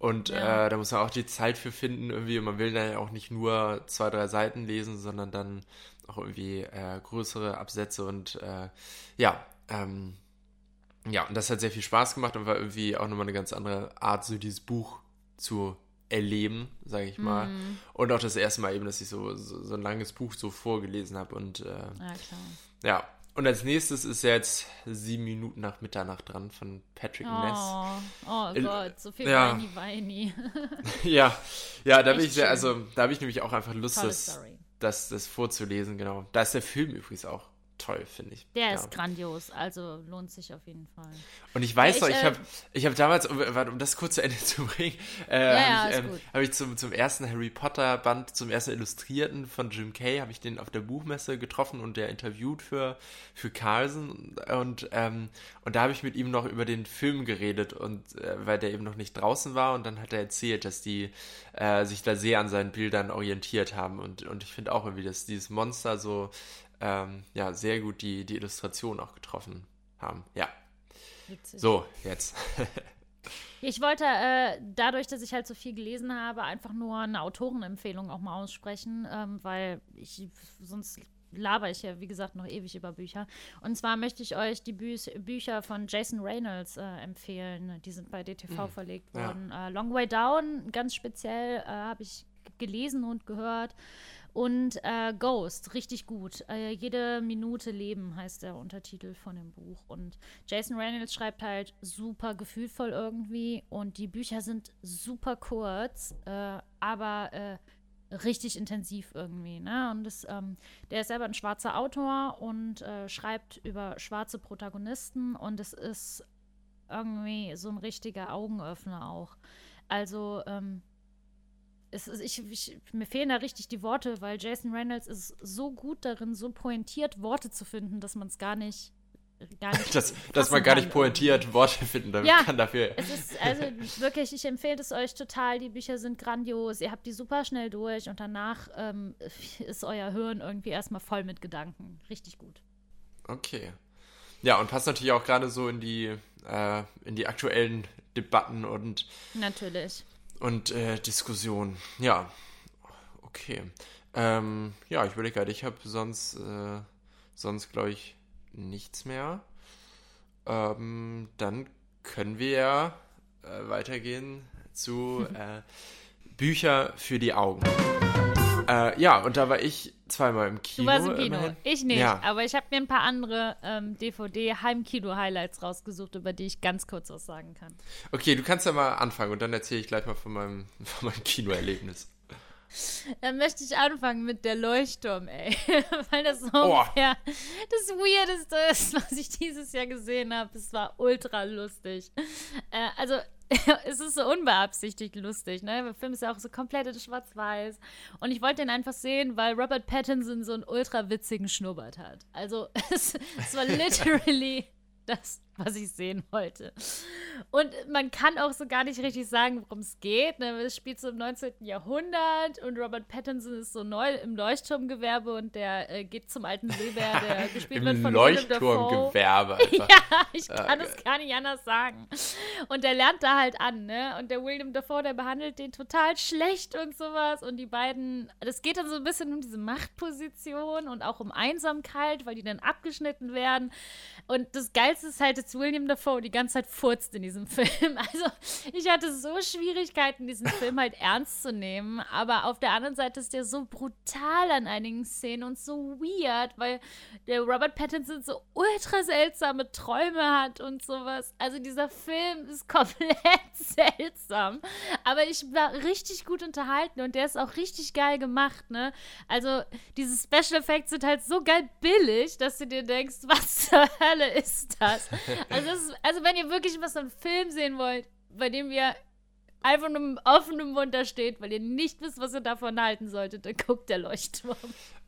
Und ja. äh, da muss man auch die Zeit für finden, irgendwie. man will dann ja auch nicht nur zwei, drei Seiten lesen, sondern dann auch irgendwie äh, größere Absätze und äh, ja, ähm, ja, und das hat sehr viel Spaß gemacht und war irgendwie auch nochmal eine ganz andere Art, so dieses Buch zu erleben, sage ich mal. Mm. Und auch das erste Mal eben, dass ich so, so, so ein langes Buch so vorgelesen habe und äh, ja, klar. ja, und als nächstes ist jetzt sieben Minuten nach Mitternacht dran von Patrick oh, Ness. Oh Gott, so viel ja. Weini Weini. ja, ja, da bin ich sehr, also da habe ich nämlich auch einfach Lust, das, das, das vorzulesen, genau. Da ist der Film übrigens auch toll, finde ich. Der ja. ist grandios, also lohnt sich auf jeden Fall. Und ich weiß ja, ich, noch, ich habe äh, ich hab damals, um, um, das kurz zu Ende zu bringen, äh, ja, habe ich, ähm, hab ich zum, zum ersten Harry Potter Band, zum ersten Illustrierten von Jim Kay, habe ich den auf der Buchmesse getroffen und der interviewt für, für Carlsen und, ähm, und da habe ich mit ihm noch über den Film geredet und äh, weil der eben noch nicht draußen war und dann hat er erzählt, dass die äh, sich da sehr an seinen Bildern orientiert haben und, und ich finde auch irgendwie, dass dieses Monster so ähm, ja, sehr gut die, die Illustration auch getroffen haben. Ja. Witzig. So, jetzt. ich wollte äh, dadurch, dass ich halt so viel gelesen habe, einfach nur eine Autorenempfehlung auch mal aussprechen, ähm, weil ich sonst laber ich ja, wie gesagt, noch ewig über Bücher. Und zwar möchte ich euch die Bü Bücher von Jason Reynolds äh, empfehlen. Die sind bei DTV mhm. verlegt worden. Ja. Äh, Long Way Down, ganz speziell, äh, habe ich gelesen und gehört. Und äh, Ghost, richtig gut. Äh, jede Minute Leben heißt der Untertitel von dem Buch. Und Jason Reynolds schreibt halt super gefühlvoll irgendwie. Und die Bücher sind super kurz, äh, aber äh, richtig intensiv irgendwie. Ne? Und das, ähm, der ist selber ein schwarzer Autor und äh, schreibt über schwarze Protagonisten. Und es ist irgendwie so ein richtiger Augenöffner auch. Also, ähm, es, ich, ich, mir fehlen da richtig die Worte, weil Jason Reynolds ist so gut darin, so pointiert Worte zu finden, dass man es gar nicht. Gar nicht das, dass man gar nicht pointiert irgendwie. Worte finden ja, kann dafür. Es ist, also wirklich, ich empfehle es euch total. Die Bücher sind grandios. Ihr habt die super schnell durch und danach ähm, ist euer Hirn irgendwie erstmal voll mit Gedanken. Richtig gut. Okay. Ja, und passt natürlich auch gerade so in die, äh, in die aktuellen Debatten und. Natürlich und äh, Diskussion. Ja, okay. Ähm, ja, ich überlege gerade, ich habe sonst, äh, sonst glaube ich nichts mehr. Ähm, dann können wir ja äh, weitergehen zu äh, Bücher für die Augen. Äh, ja, und da war ich zweimal im Kino. Du warst im Kino, immerhin. ich nicht. Ja. Aber ich habe mir ein paar andere ähm, DVD-Heimkino-Highlights rausgesucht, über die ich ganz kurz was sagen kann. Okay, du kannst ja mal anfangen und dann erzähle ich gleich mal von meinem, von meinem Kinoerlebnis. Dann möchte ich anfangen mit der Leuchtturm, ey. Weil das so ungefähr das Weirdeste ist, was ich dieses Jahr gesehen habe. Es war ultra lustig. Äh, also, es ist so unbeabsichtigt lustig, ne? Der Film ist ja auch so komplett in schwarz-weiß. Und ich wollte den einfach sehen, weil Robert Pattinson so einen ultra witzigen Schnubbert hat. Also, es, es war literally das, was ich sehen wollte. Und man kann auch so gar nicht richtig sagen, worum es geht. Ne? Es spielt so im 19. Jahrhundert und Robert Pattinson ist so neu im Leuchtturmgewerbe und der äh, geht zum alten Seebär, der gespielt wird von Leuchtturmgewerbe. ja, ich kann es gar nicht anders sagen. Und der lernt da halt an, ne? Und der William Dafoe, der behandelt den total schlecht und sowas. Und die beiden, das geht dann so ein bisschen um diese Machtposition und auch um Einsamkeit, weil die dann abgeschnitten werden. Und das Geilste ist halt, dass William Dafoe die ganze Zeit furzt in diesem Film. Also, ich hatte so Schwierigkeiten, diesen Film halt ernst zu nehmen. Aber auf der anderen Seite ist der so brutal an einigen Szenen und so weird, weil der Robert Pattinson so ultra seltsame Träume hat und sowas. Also, dieser Film ist komplett seltsam. Aber ich war richtig gut unterhalten und der ist auch richtig geil gemacht, ne? Also, diese Special Effects sind halt so geil billig, dass du dir denkst, was zur Hölle ist das? Also, ist, also wenn ihr wirklich was einen Film sehen wollt, bei dem ihr einfach nur mit offenem Mund da steht, weil ihr nicht wisst, was ihr davon halten solltet, dann guckt der Leuchtturm.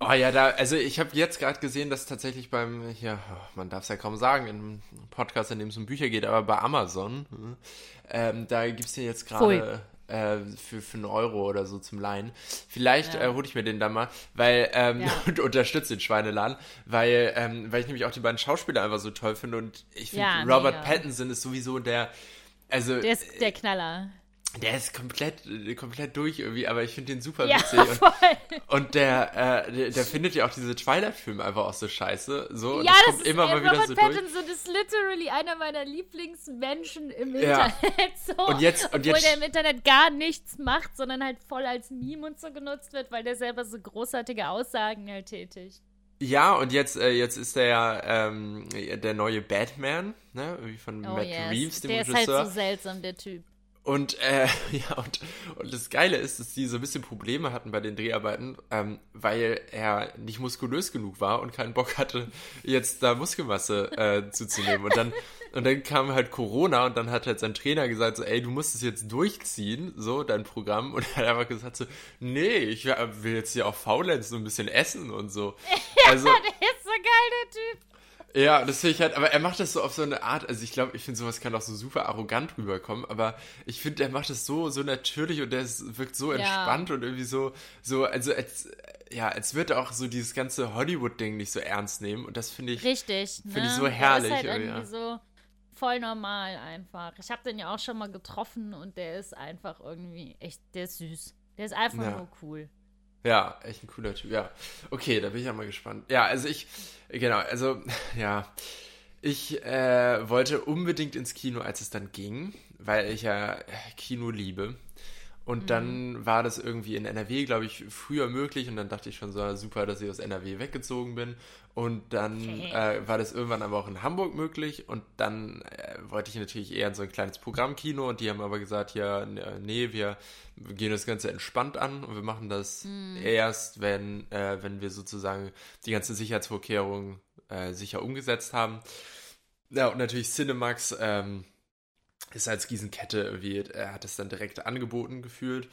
Oh ja, da, also ich habe jetzt gerade gesehen, dass tatsächlich beim, hier, man darf es ja kaum sagen, in einem Podcast, in dem es um Bücher geht, aber bei Amazon, ähm, da gibt es ja jetzt gerade äh, für, für einen Euro oder so zum Leihen. Vielleicht ja. äh, hole ich mir den dann mal, weil, ähm, ja. und unterstütze den Schweineladen, weil, ähm, weil ich nämlich auch die beiden Schauspieler einfach so toll finde und ich finde, ja, Robert mega. Pattinson ist sowieso der, also. Der ist der Knaller. Der ist komplett, komplett durch irgendwie, aber ich finde den super ja, witzig. Und, und der, äh, der, der, findet ja auch diese Twilight-Filme einfach auch so scheiße. So, ja, das, das kommt immer mal Robert wieder so Pattinson durch. ist literally einer meiner Lieblingsmenschen im ja. Internet. So, und jetzt, und obwohl jetzt, der im Internet gar nichts macht, sondern halt voll als Meme und so genutzt wird, weil der selber so großartige Aussagen halt tätigt. Ja, und jetzt, äh, jetzt ist der ja ähm, der neue Batman, ne? Wie von oh Matt yes. Reeves, dem der Regisseur. Der ist halt so seltsam, der Typ. Und äh, ja, und, und das Geile ist, dass die so ein bisschen Probleme hatten bei den Dreharbeiten, ähm, weil er nicht muskulös genug war und keinen Bock hatte, jetzt da Muskelmasse äh, zuzunehmen. Und dann, und dann kam halt Corona und dann hat halt sein Trainer gesagt, so, ey, du musst es jetzt durchziehen, so, dein Programm. Und er hat einfach gesagt so, nee, ich will jetzt hier auch faulenzen, so ein bisschen essen und so. Also, ja, der ist so geil, der Typ. Ja, das finde ich halt, aber er macht das so auf so eine Art, also ich glaube, ich finde, sowas kann auch so super arrogant rüberkommen, aber ich finde, er macht das so, so natürlich und der ist, wirkt so entspannt ja. und irgendwie so, so, also als, ja, als würde er auch so dieses ganze Hollywood-Ding nicht so ernst nehmen und das finde ich, Richtig, finde ne? ich so herrlich. Der ist halt irgendwie ja. so voll normal einfach. Ich habe den ja auch schon mal getroffen und der ist einfach irgendwie echt, der ist süß. Der ist einfach ja. nur cool. Ja, echt ein cooler Typ, ja. Okay, da bin ich ja mal gespannt. Ja, also ich, genau, also, ja. Ich äh, wollte unbedingt ins Kino, als es dann ging, weil ich ja Kino liebe. Und mhm. dann war das irgendwie in NRW, glaube ich, früher möglich. Und dann dachte ich schon so, super, dass ich aus NRW weggezogen bin. Und dann okay. äh, war das irgendwann aber auch in Hamburg möglich. Und dann äh, wollte ich natürlich eher in so ein kleines Programmkino. Und die haben aber gesagt, ja, nee, wir gehen das Ganze entspannt an. Und wir machen das mhm. erst, wenn, äh, wenn wir sozusagen die ganze Sicherheitsvorkehrungen äh, sicher umgesetzt haben. Ja, und natürlich Cinemax. Ähm, ist als Gießenkette irgendwie, er hat es dann direkt angeboten gefühlt,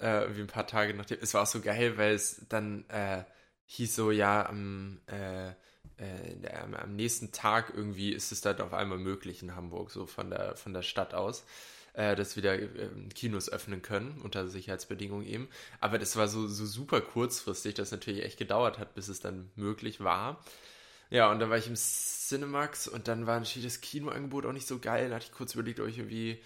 äh, irgendwie ein paar Tage nachdem. Es war auch so geil, weil es dann äh, hieß so, ja, am, äh, äh am, nächsten Tag irgendwie ist es dann auf einmal möglich in Hamburg, so von der, von der Stadt aus, äh, dass wieder äh, Kinos öffnen können, unter Sicherheitsbedingungen eben. Aber das war so, so super kurzfristig, dass es natürlich echt gedauert hat, bis es dann möglich war. Ja, und dann war ich im Cinemax und dann war natürlich das Kinoangebot auch nicht so geil. Da hatte ich kurz überlegt, ob ich irgendwie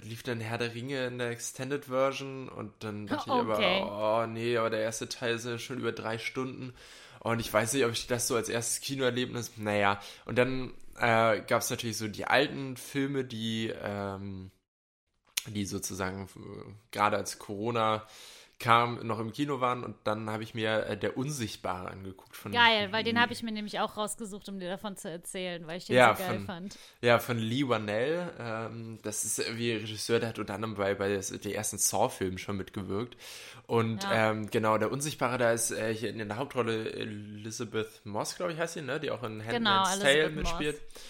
lief dann Herr der Ringe in der Extended Version und dann dachte okay. ich aber, oh nee, aber der erste Teil ist ja schon über drei Stunden und ich weiß nicht, ob ich das so als erstes Kinoerlebnis, naja, und dann äh, gab es natürlich so die alten Filme, die, ähm, die sozusagen äh, gerade als Corona kam, noch im Kino waren und dann habe ich mir äh, Der Unsichtbare angeguckt. Von geil, weil den habe ich mir nämlich auch rausgesucht, um dir davon zu erzählen, weil ich den ja, so geil von, fand. Ja, von Lee Wanell. Ähm, das ist wie Regisseur, der hat unter anderem bei, bei den ersten Saw-Filmen schon mitgewirkt. Und ja. ähm, genau, Der Unsichtbare, da ist äh, hier in der Hauptrolle Elizabeth Moss, glaube ich, heißt sie, ne? die auch in Handmaid's genau, Tale mitspielt. Moss.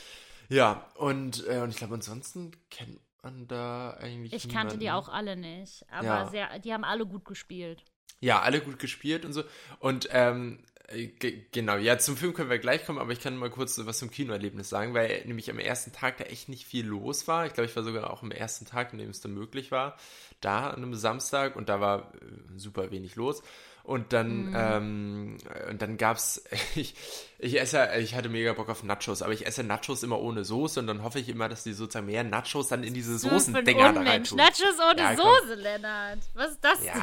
Ja, und, äh, und ich glaube, ansonsten kennt man da eigentlich. Ich niemanden. kannte die auch alle nicht, aber ja. sehr, die haben alle gut gespielt. Ja, alle gut gespielt und so. Und ähm, äh, genau, ja, zum Film können wir gleich kommen, aber ich kann mal kurz was zum Kinoerlebnis sagen, weil nämlich am ersten Tag da echt nicht viel los war. Ich glaube, ich war sogar auch am ersten Tag, in dem es dann möglich war, da an einem Samstag und da war äh, super wenig los. Und dann, mm. ähm, und dann gab's, ich, ich esse, ich hatte mega Bock auf Nachos, aber ich esse Nachos immer ohne Soße und dann hoffe ich immer, dass die sozusagen mehr Nachos dann in diese Soßendinger da rein tun. Nachos ohne ja, Soße, Lennart. Was ist das ja,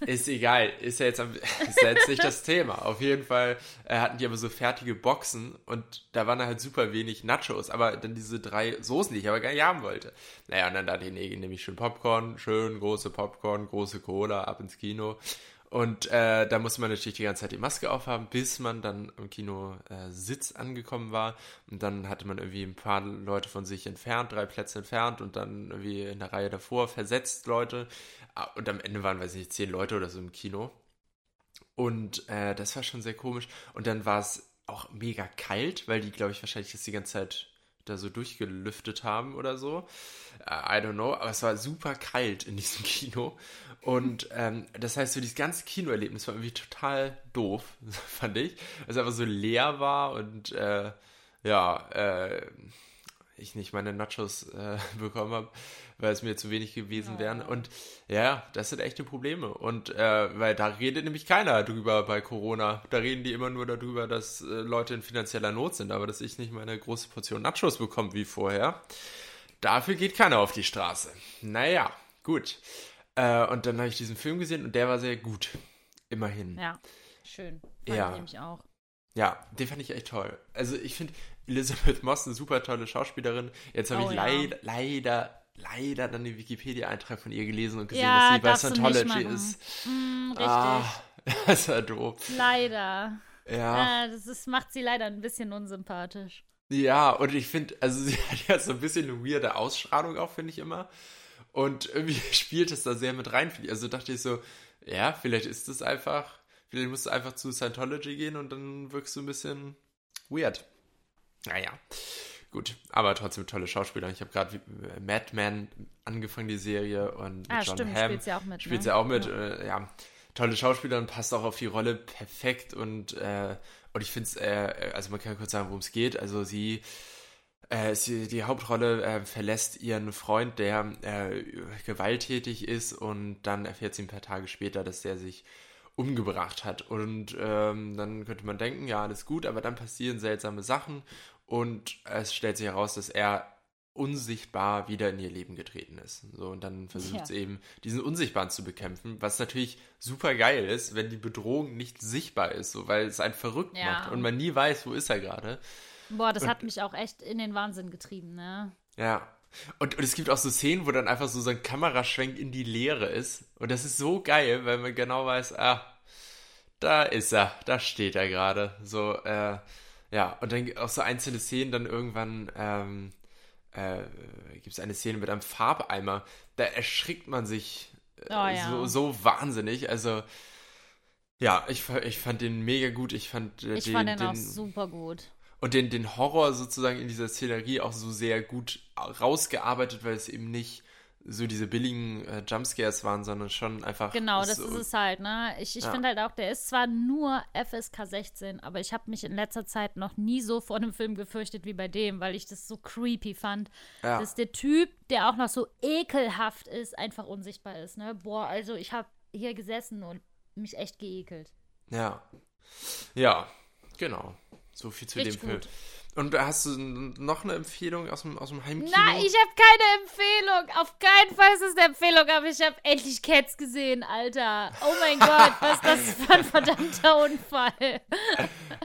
denn? Ist egal, ist ja jetzt, ist ja jetzt nicht das Thema. Auf jeden Fall äh, hatten die aber so fertige Boxen und da waren halt super wenig Nachos, aber dann diese drei Soßen, die ich aber gar nicht haben wollte. Naja, und dann dachte ich, nee, nehme ich schön Popcorn, schön große Popcorn, große Cola, ab ins Kino. Und äh, da musste man natürlich die ganze Zeit die Maske aufhaben, bis man dann im Kino äh, angekommen war. Und dann hatte man irgendwie ein paar Leute von sich entfernt, drei Plätze entfernt und dann irgendwie in der Reihe davor versetzt Leute. Ah, und am Ende waren, weiß ich nicht, zehn Leute oder so im Kino. Und äh, das war schon sehr komisch. Und dann war es auch mega kalt, weil die, glaube ich, wahrscheinlich das die ganze Zeit da so durchgelüftet haben oder so. Uh, I don't know, aber es war super kalt in diesem Kino. Und ähm, das heißt, so dieses ganze Kinoerlebnis war irgendwie total doof, fand ich. Es einfach so leer war und äh, ja, äh, ich nicht meine Nachos äh, bekommen habe, weil es mir zu wenig gewesen ja. wären. Und ja, das sind echte Probleme. Und äh, weil da redet nämlich keiner drüber bei Corona. Da reden die immer nur darüber, dass äh, Leute in finanzieller Not sind, aber dass ich nicht meine große Portion Nachos bekomme wie vorher. Dafür geht keiner auf die Straße. Naja, gut. Äh, und dann habe ich diesen Film gesehen und der war sehr gut. Immerhin. Ja, schön. Fand ja. ich nämlich auch. Ja, den fand ich echt toll. Also ich finde Elizabeth Moss eine super tolle Schauspielerin. Jetzt habe oh, ich ja. leider, leider, leider dann den Wikipedia-Eintrag von ihr gelesen und gesehen, ja, dass sie bei Scientology ist. Mm, richtig. Ah, das war doof. Leider. Ja. Äh, das ist, macht sie leider ein bisschen unsympathisch. Ja, und ich finde, also sie hat ja so ein bisschen eine weirde Ausstrahlung auch, finde ich immer. Und irgendwie spielt es da sehr mit rein. Also dachte ich so, ja, vielleicht ist es einfach Vielleicht musst du einfach zu Scientology gehen und dann wirkst du ein bisschen weird. Naja, gut. Aber trotzdem tolle Schauspieler. Ich habe gerade Madman angefangen, die Serie. Und ah, John stimmt, Hamm spielt sie auch mit. Spielt ne? sie auch mit. Ja. Äh, ja. tolle Schauspieler und passt auch auf die Rolle perfekt. Und, äh, und ich finde es, äh, also man kann kurz sagen, worum es geht. Also sie äh, sie, die Hauptrolle äh, verlässt ihren Freund, der äh, gewalttätig ist und dann erfährt sie ein paar Tage später, dass der sich umgebracht hat. Und ähm, dann könnte man denken, ja, alles gut, aber dann passieren seltsame Sachen und es stellt sich heraus, dass er unsichtbar wieder in ihr Leben getreten ist. So, und dann versucht ja. sie eben, diesen Unsichtbaren zu bekämpfen, was natürlich super geil ist, wenn die Bedrohung nicht sichtbar ist, so, weil es einen verrückt ja. macht und man nie weiß, wo ist er gerade. Boah, das und, hat mich auch echt in den Wahnsinn getrieben, ne? Ja, Und, und es gibt auch so Szenen, wo dann einfach so, so ein Kameraschwenk in die Leere ist. Und das ist so geil, weil man genau weiß, ah, da ist er, da steht er gerade. So, äh, ja, und dann auch so einzelne Szenen dann irgendwann, ähm, äh, gibt es eine Szene mit einem Farbeimer, da erschrickt man sich äh, oh, ja. so, so wahnsinnig. Also, ja, ich, ich fand den mega gut. Ich fand, äh, ich den, fand den, den auch super gut. Und den, den Horror sozusagen in dieser Szenerie auch so sehr gut rausgearbeitet, weil es eben nicht so diese billigen äh, Jumpscares waren, sondern schon einfach. Genau, das so, ist es halt, ne? Ich, ich ja. finde halt auch, der ist zwar nur FSK 16, aber ich habe mich in letzter Zeit noch nie so vor einem Film gefürchtet wie bei dem, weil ich das so creepy fand. Ja. Dass der Typ, der auch noch so ekelhaft ist, einfach unsichtbar ist, ne? Boah, also ich habe hier gesessen und mich echt geekelt. Ja. Ja, genau. So viel zu Richtig dem Film. Und hast du noch eine Empfehlung aus dem, aus dem Heimkino? Nein, ich habe keine Empfehlung. Auf keinen Fall ist es eine Empfehlung, aber ich habe endlich Cats gesehen, Alter. Oh mein Gott, was ist das für ein verdammter Unfall.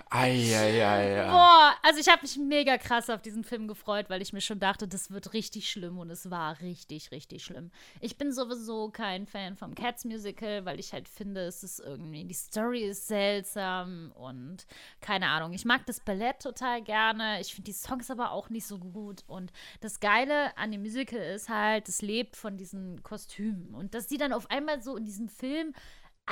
Eieiei. Boah, also ich habe mich mega krass auf diesen Film gefreut, weil ich mir schon dachte, das wird richtig schlimm und es war richtig, richtig schlimm. Ich bin sowieso kein Fan vom Cats Musical, weil ich halt finde, es ist irgendwie, die Story ist seltsam und keine Ahnung. Ich mag das Ballett total gerne gerne. Ich finde die Songs aber auch nicht so gut. Und das Geile an dem Musical ist halt, es lebt von diesen Kostümen. Und dass die dann auf einmal so in diesem Film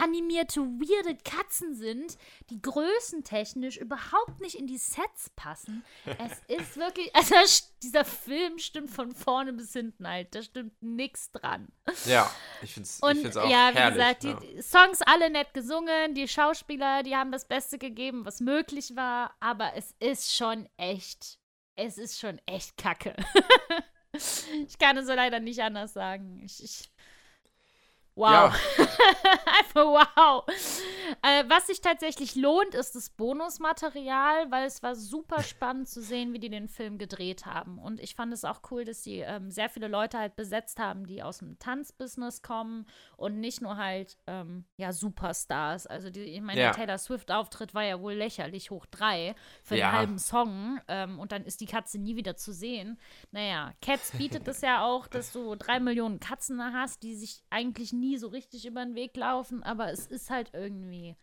animierte, weirde Katzen sind, die größentechnisch überhaupt nicht in die Sets passen. Es ist wirklich, also dieser Film stimmt von vorne bis hinten halt, da stimmt nichts dran. Ja, ich finde es auch ja, wie herrlich, gesagt, ja. die Songs alle nett gesungen, die Schauspieler, die haben das Beste gegeben, was möglich war, aber es ist schon echt, es ist schon echt kacke. ich kann es so leider nicht anders sagen. Ich, ich Wow. Ja. Einfach wow. Äh, was sich tatsächlich lohnt, ist das Bonusmaterial, weil es war super spannend zu sehen, wie die den Film gedreht haben. Und ich fand es auch cool, dass sie ähm, sehr viele Leute halt besetzt haben, die aus dem Tanzbusiness kommen und nicht nur halt, ähm, ja, Superstars. Also, die, ich meine, ja. der Taylor Swift-Auftritt war ja wohl lächerlich hoch drei für ja. einen halben Song. Ähm, und dann ist die Katze nie wieder zu sehen. Naja, Cats bietet es ja auch, dass du drei Millionen Katzen hast, die sich eigentlich nie so richtig über den Weg laufen, aber es ist halt irgendwie.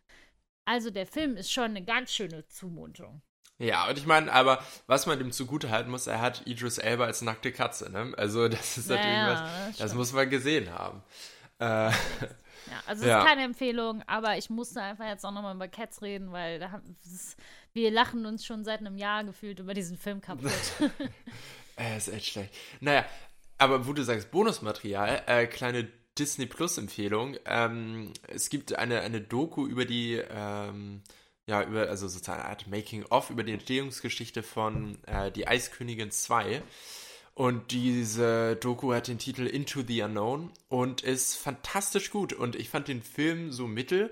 Also der Film ist schon eine ganz schöne Zumutung. Ja, und ich meine, aber was man ihm zugute halten muss, er hat Idris Elba als nackte Katze, ne? Also das ist natürlich ja, was, das, das muss man gesehen haben. Äh, ja, also es ja. ist keine Empfehlung, aber ich musste einfach jetzt auch nochmal über Cats reden, weil haben, ist, wir lachen uns schon seit einem Jahr gefühlt über diesen Film kaputt. äh, ist echt schlecht. Naja, aber wo du sagst Bonusmaterial, äh, kleine Disney Plus Empfehlung. Ähm, es gibt eine, eine Doku über die, ähm, ja, über, also sozusagen eine Art Making-of über die Entstehungsgeschichte von äh, Die Eiskönigin 2. Und diese Doku hat den Titel Into the Unknown und ist fantastisch gut. Und ich fand den Film so mittel.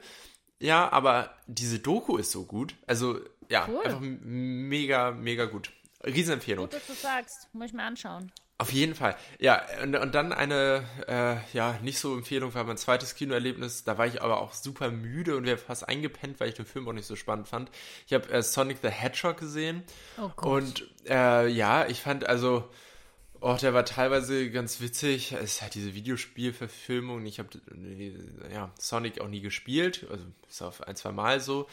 Ja, aber diese Doku ist so gut. Also, ja, cool. einfach mega, mega gut. Riesenempfehlung. Gut, dass du sagst. Muss ich mir anschauen. Auf jeden Fall. Ja, und, und dann eine, äh, ja, nicht so Empfehlung war mein zweites Kinoerlebnis. Da war ich aber auch super müde und wäre fast eingepennt, weil ich den Film auch nicht so spannend fand. Ich habe äh, Sonic the Hedgehog gesehen. Oh Gott. Und äh, ja, ich fand also, oh, der war teilweise ganz witzig. Es halt diese Videospielverfilmung. Ich habe ja, Sonic auch nie gespielt, also bis auf ein, zwei Mal so.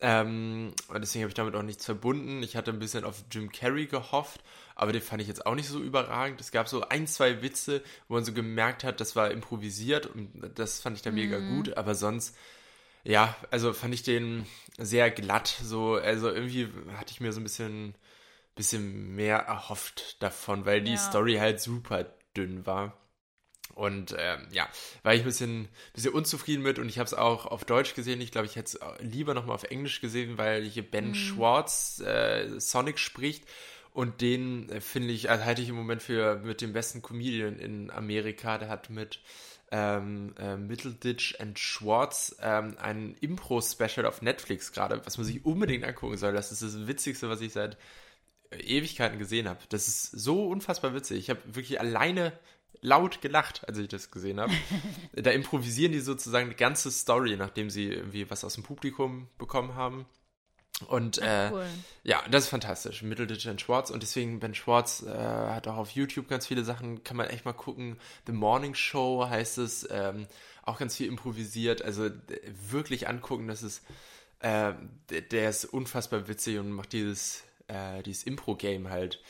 Ähm, und deswegen habe ich damit auch nichts verbunden. Ich hatte ein bisschen auf Jim Carrey gehofft aber den fand ich jetzt auch nicht so überragend. Es gab so ein, zwei Witze, wo man so gemerkt hat, das war improvisiert und das fand ich da mega mhm. gut, aber sonst, ja, also fand ich den sehr glatt, so, also irgendwie hatte ich mir so ein bisschen, bisschen mehr erhofft davon, weil die ja. Story halt super dünn war. Und ähm, ja, war ich ein bisschen, bisschen unzufrieden mit und ich habe es auch auf Deutsch gesehen. Ich glaube, ich hätte es lieber nochmal auf Englisch gesehen, weil hier Ben mhm. Schwartz äh, Sonic spricht und den äh, finde ich, also halte ich im Moment für mit dem besten Comedian in Amerika. Der hat mit ähm, äh, Middleditch and Schwartz ähm, ein Impro-Special auf Netflix gerade, was man sich unbedingt angucken soll. Das ist das Witzigste, was ich seit äh, Ewigkeiten gesehen habe. Das ist so unfassbar witzig. Ich habe wirklich alleine laut gelacht, als ich das gesehen habe. da improvisieren die sozusagen eine ganze Story, nachdem sie irgendwie was aus dem Publikum bekommen haben. Und äh, cool. ja, das ist fantastisch. Middleditch und Schwartz. Und deswegen, Ben Schwartz äh, hat auch auf YouTube ganz viele Sachen, kann man echt mal gucken. The Morning Show heißt es, ähm, auch ganz viel improvisiert. Also wirklich angucken, das ist, äh, der, der, ist unfassbar witzig und macht dieses, äh, dieses Impro-Game halt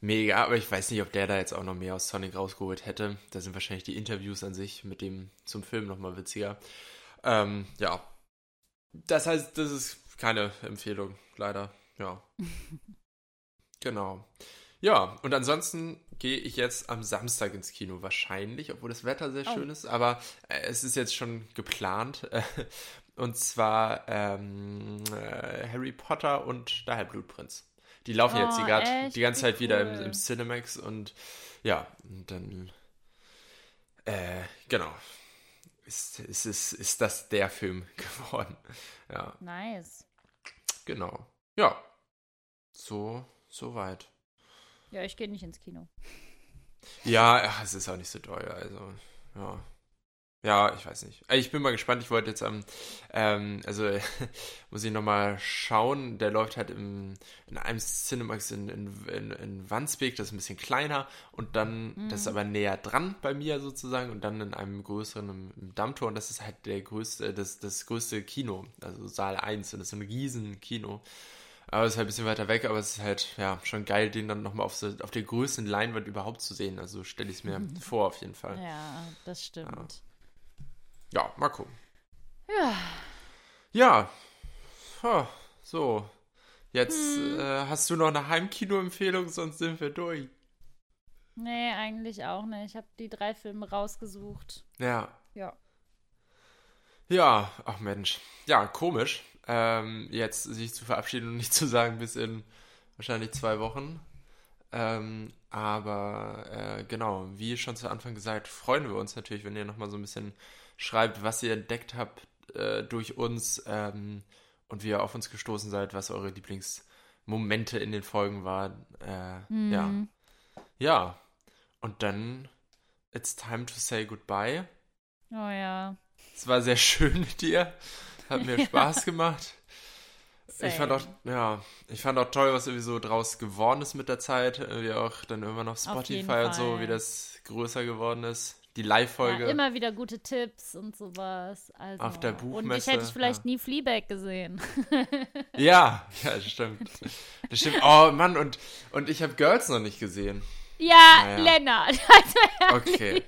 mega. Aber ich weiß nicht, ob der da jetzt auch noch mehr aus Sonic rausgeholt hätte. Da sind wahrscheinlich die Interviews an sich mit dem zum Film nochmal witziger. Ähm, ja. Das heißt, das ist keine Empfehlung, leider. Ja. genau. Ja, und ansonsten gehe ich jetzt am Samstag ins Kino wahrscheinlich, obwohl das Wetter sehr oh. schön ist, aber äh, es ist jetzt schon geplant. und zwar ähm, äh, Harry Potter und der Halbblutprinz. Die laufen oh, jetzt die, grad, die ganze Zeit cool. wieder im, im Cinemax und ja, und dann äh, genau. Ist, ist, ist, ist das der Film geworden. Ja. Nice. Genau. Ja. So, so weit. Ja, ich gehe nicht ins Kino. Ja, ach, es ist auch nicht so teuer, also, ja. Ja, ich weiß nicht. Ich bin mal gespannt. Ich wollte jetzt am, ähm, also muss ich nochmal schauen. Der läuft halt im, in einem Cinemax in, in, in, in Wandsbek, das ist ein bisschen kleiner und dann, mhm. das ist aber näher dran bei mir sozusagen und dann in einem größeren im, im Dammtor und das ist halt der größte, das, das größte Kino, also Saal 1 und das ist ein riesen Kino. Aber es ist halt ein bisschen weiter weg, aber es ist halt, ja, schon geil, den dann nochmal auf, so, auf der größten Leinwand überhaupt zu sehen. Also stelle ich es mir mhm. vor, auf jeden Fall. Ja, das stimmt. Ja, ja mal gucken. Ja. Ja. So. Jetzt hm. äh, hast du noch eine Heimkino-Empfehlung, sonst sind wir durch. Nee, eigentlich auch nicht. Ich habe die drei Filme rausgesucht. Ja. Ja. Ja, ach Mensch. Ja, komisch ähm, jetzt sich zu verabschieden und nicht zu sagen, bis in wahrscheinlich zwei Wochen. Ähm, aber äh, genau, wie schon zu Anfang gesagt, freuen wir uns natürlich, wenn ihr nochmal so ein bisschen schreibt, was ihr entdeckt habt äh, durch uns ähm, und wie ihr auf uns gestoßen seid, was eure Lieblingsmomente in den Folgen waren. Äh, mhm. Ja. Ja. Und dann, it's time to say goodbye. Oh ja. Es war sehr schön mit dir. Hat mir Spaß gemacht. Same. Ich fand auch, ja, ich fand auch toll, was irgendwie so draus geworden ist mit der Zeit. Wie auch dann irgendwann auf Spotify und so, wie das größer geworden ist. Die Live-Folge. Ja, immer wieder gute Tipps und sowas. Also, auf der Buchmesse. Und ich hätte vielleicht ja. nie Fleabag gesehen. ja, ja, das stimmt. Das stimmt. Oh Mann, und, und ich habe Girls noch nicht gesehen. Ja, naja. Lennart. Also okay.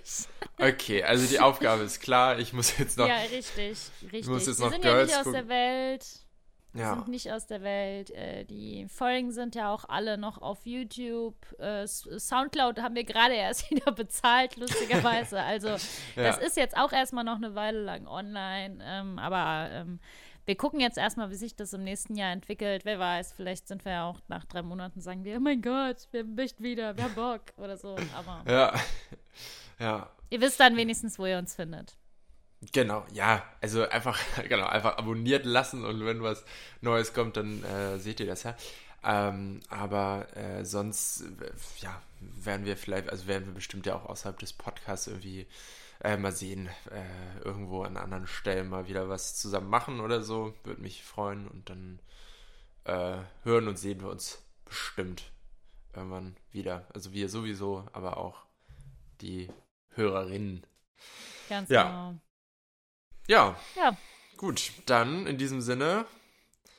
Okay, also die Aufgabe ist klar. Ich muss jetzt noch. Ja, richtig, richtig. Ich muss jetzt Wir noch sind Girls ja nicht aus der Welt. Wir ja. sind nicht aus der Welt. Äh, die Folgen sind ja auch alle noch auf YouTube. Äh, Soundcloud haben wir gerade erst wieder bezahlt, lustigerweise. Also, ja. das ist jetzt auch erstmal noch eine Weile lang online. Ähm, aber ähm, wir gucken jetzt erstmal, wie sich das im nächsten Jahr entwickelt. Wer weiß, vielleicht sind wir ja auch nach drei Monaten sagen wir, oh mein Gott, wir möchten wieder, wir haben Bock oder so. Aber ja, ja. Ihr wisst dann wenigstens, wo ihr uns findet. Genau, ja, also einfach, genau, einfach abonniert lassen und wenn was Neues kommt, dann äh, seht ihr das ja. Ähm, aber äh, sonst, ja, werden wir vielleicht, also werden wir bestimmt ja auch außerhalb des Podcasts irgendwie äh, mal sehen, äh, irgendwo an anderen Stellen mal wieder was zusammen machen oder so. Würde mich freuen und dann äh, hören und sehen wir uns bestimmt irgendwann wieder. Also wir sowieso, aber auch die Hörerinnen. Ganz ja. genau. Ja. Ja. Gut, dann in diesem Sinne.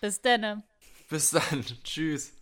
Bis dann. Bis dann. Tschüss.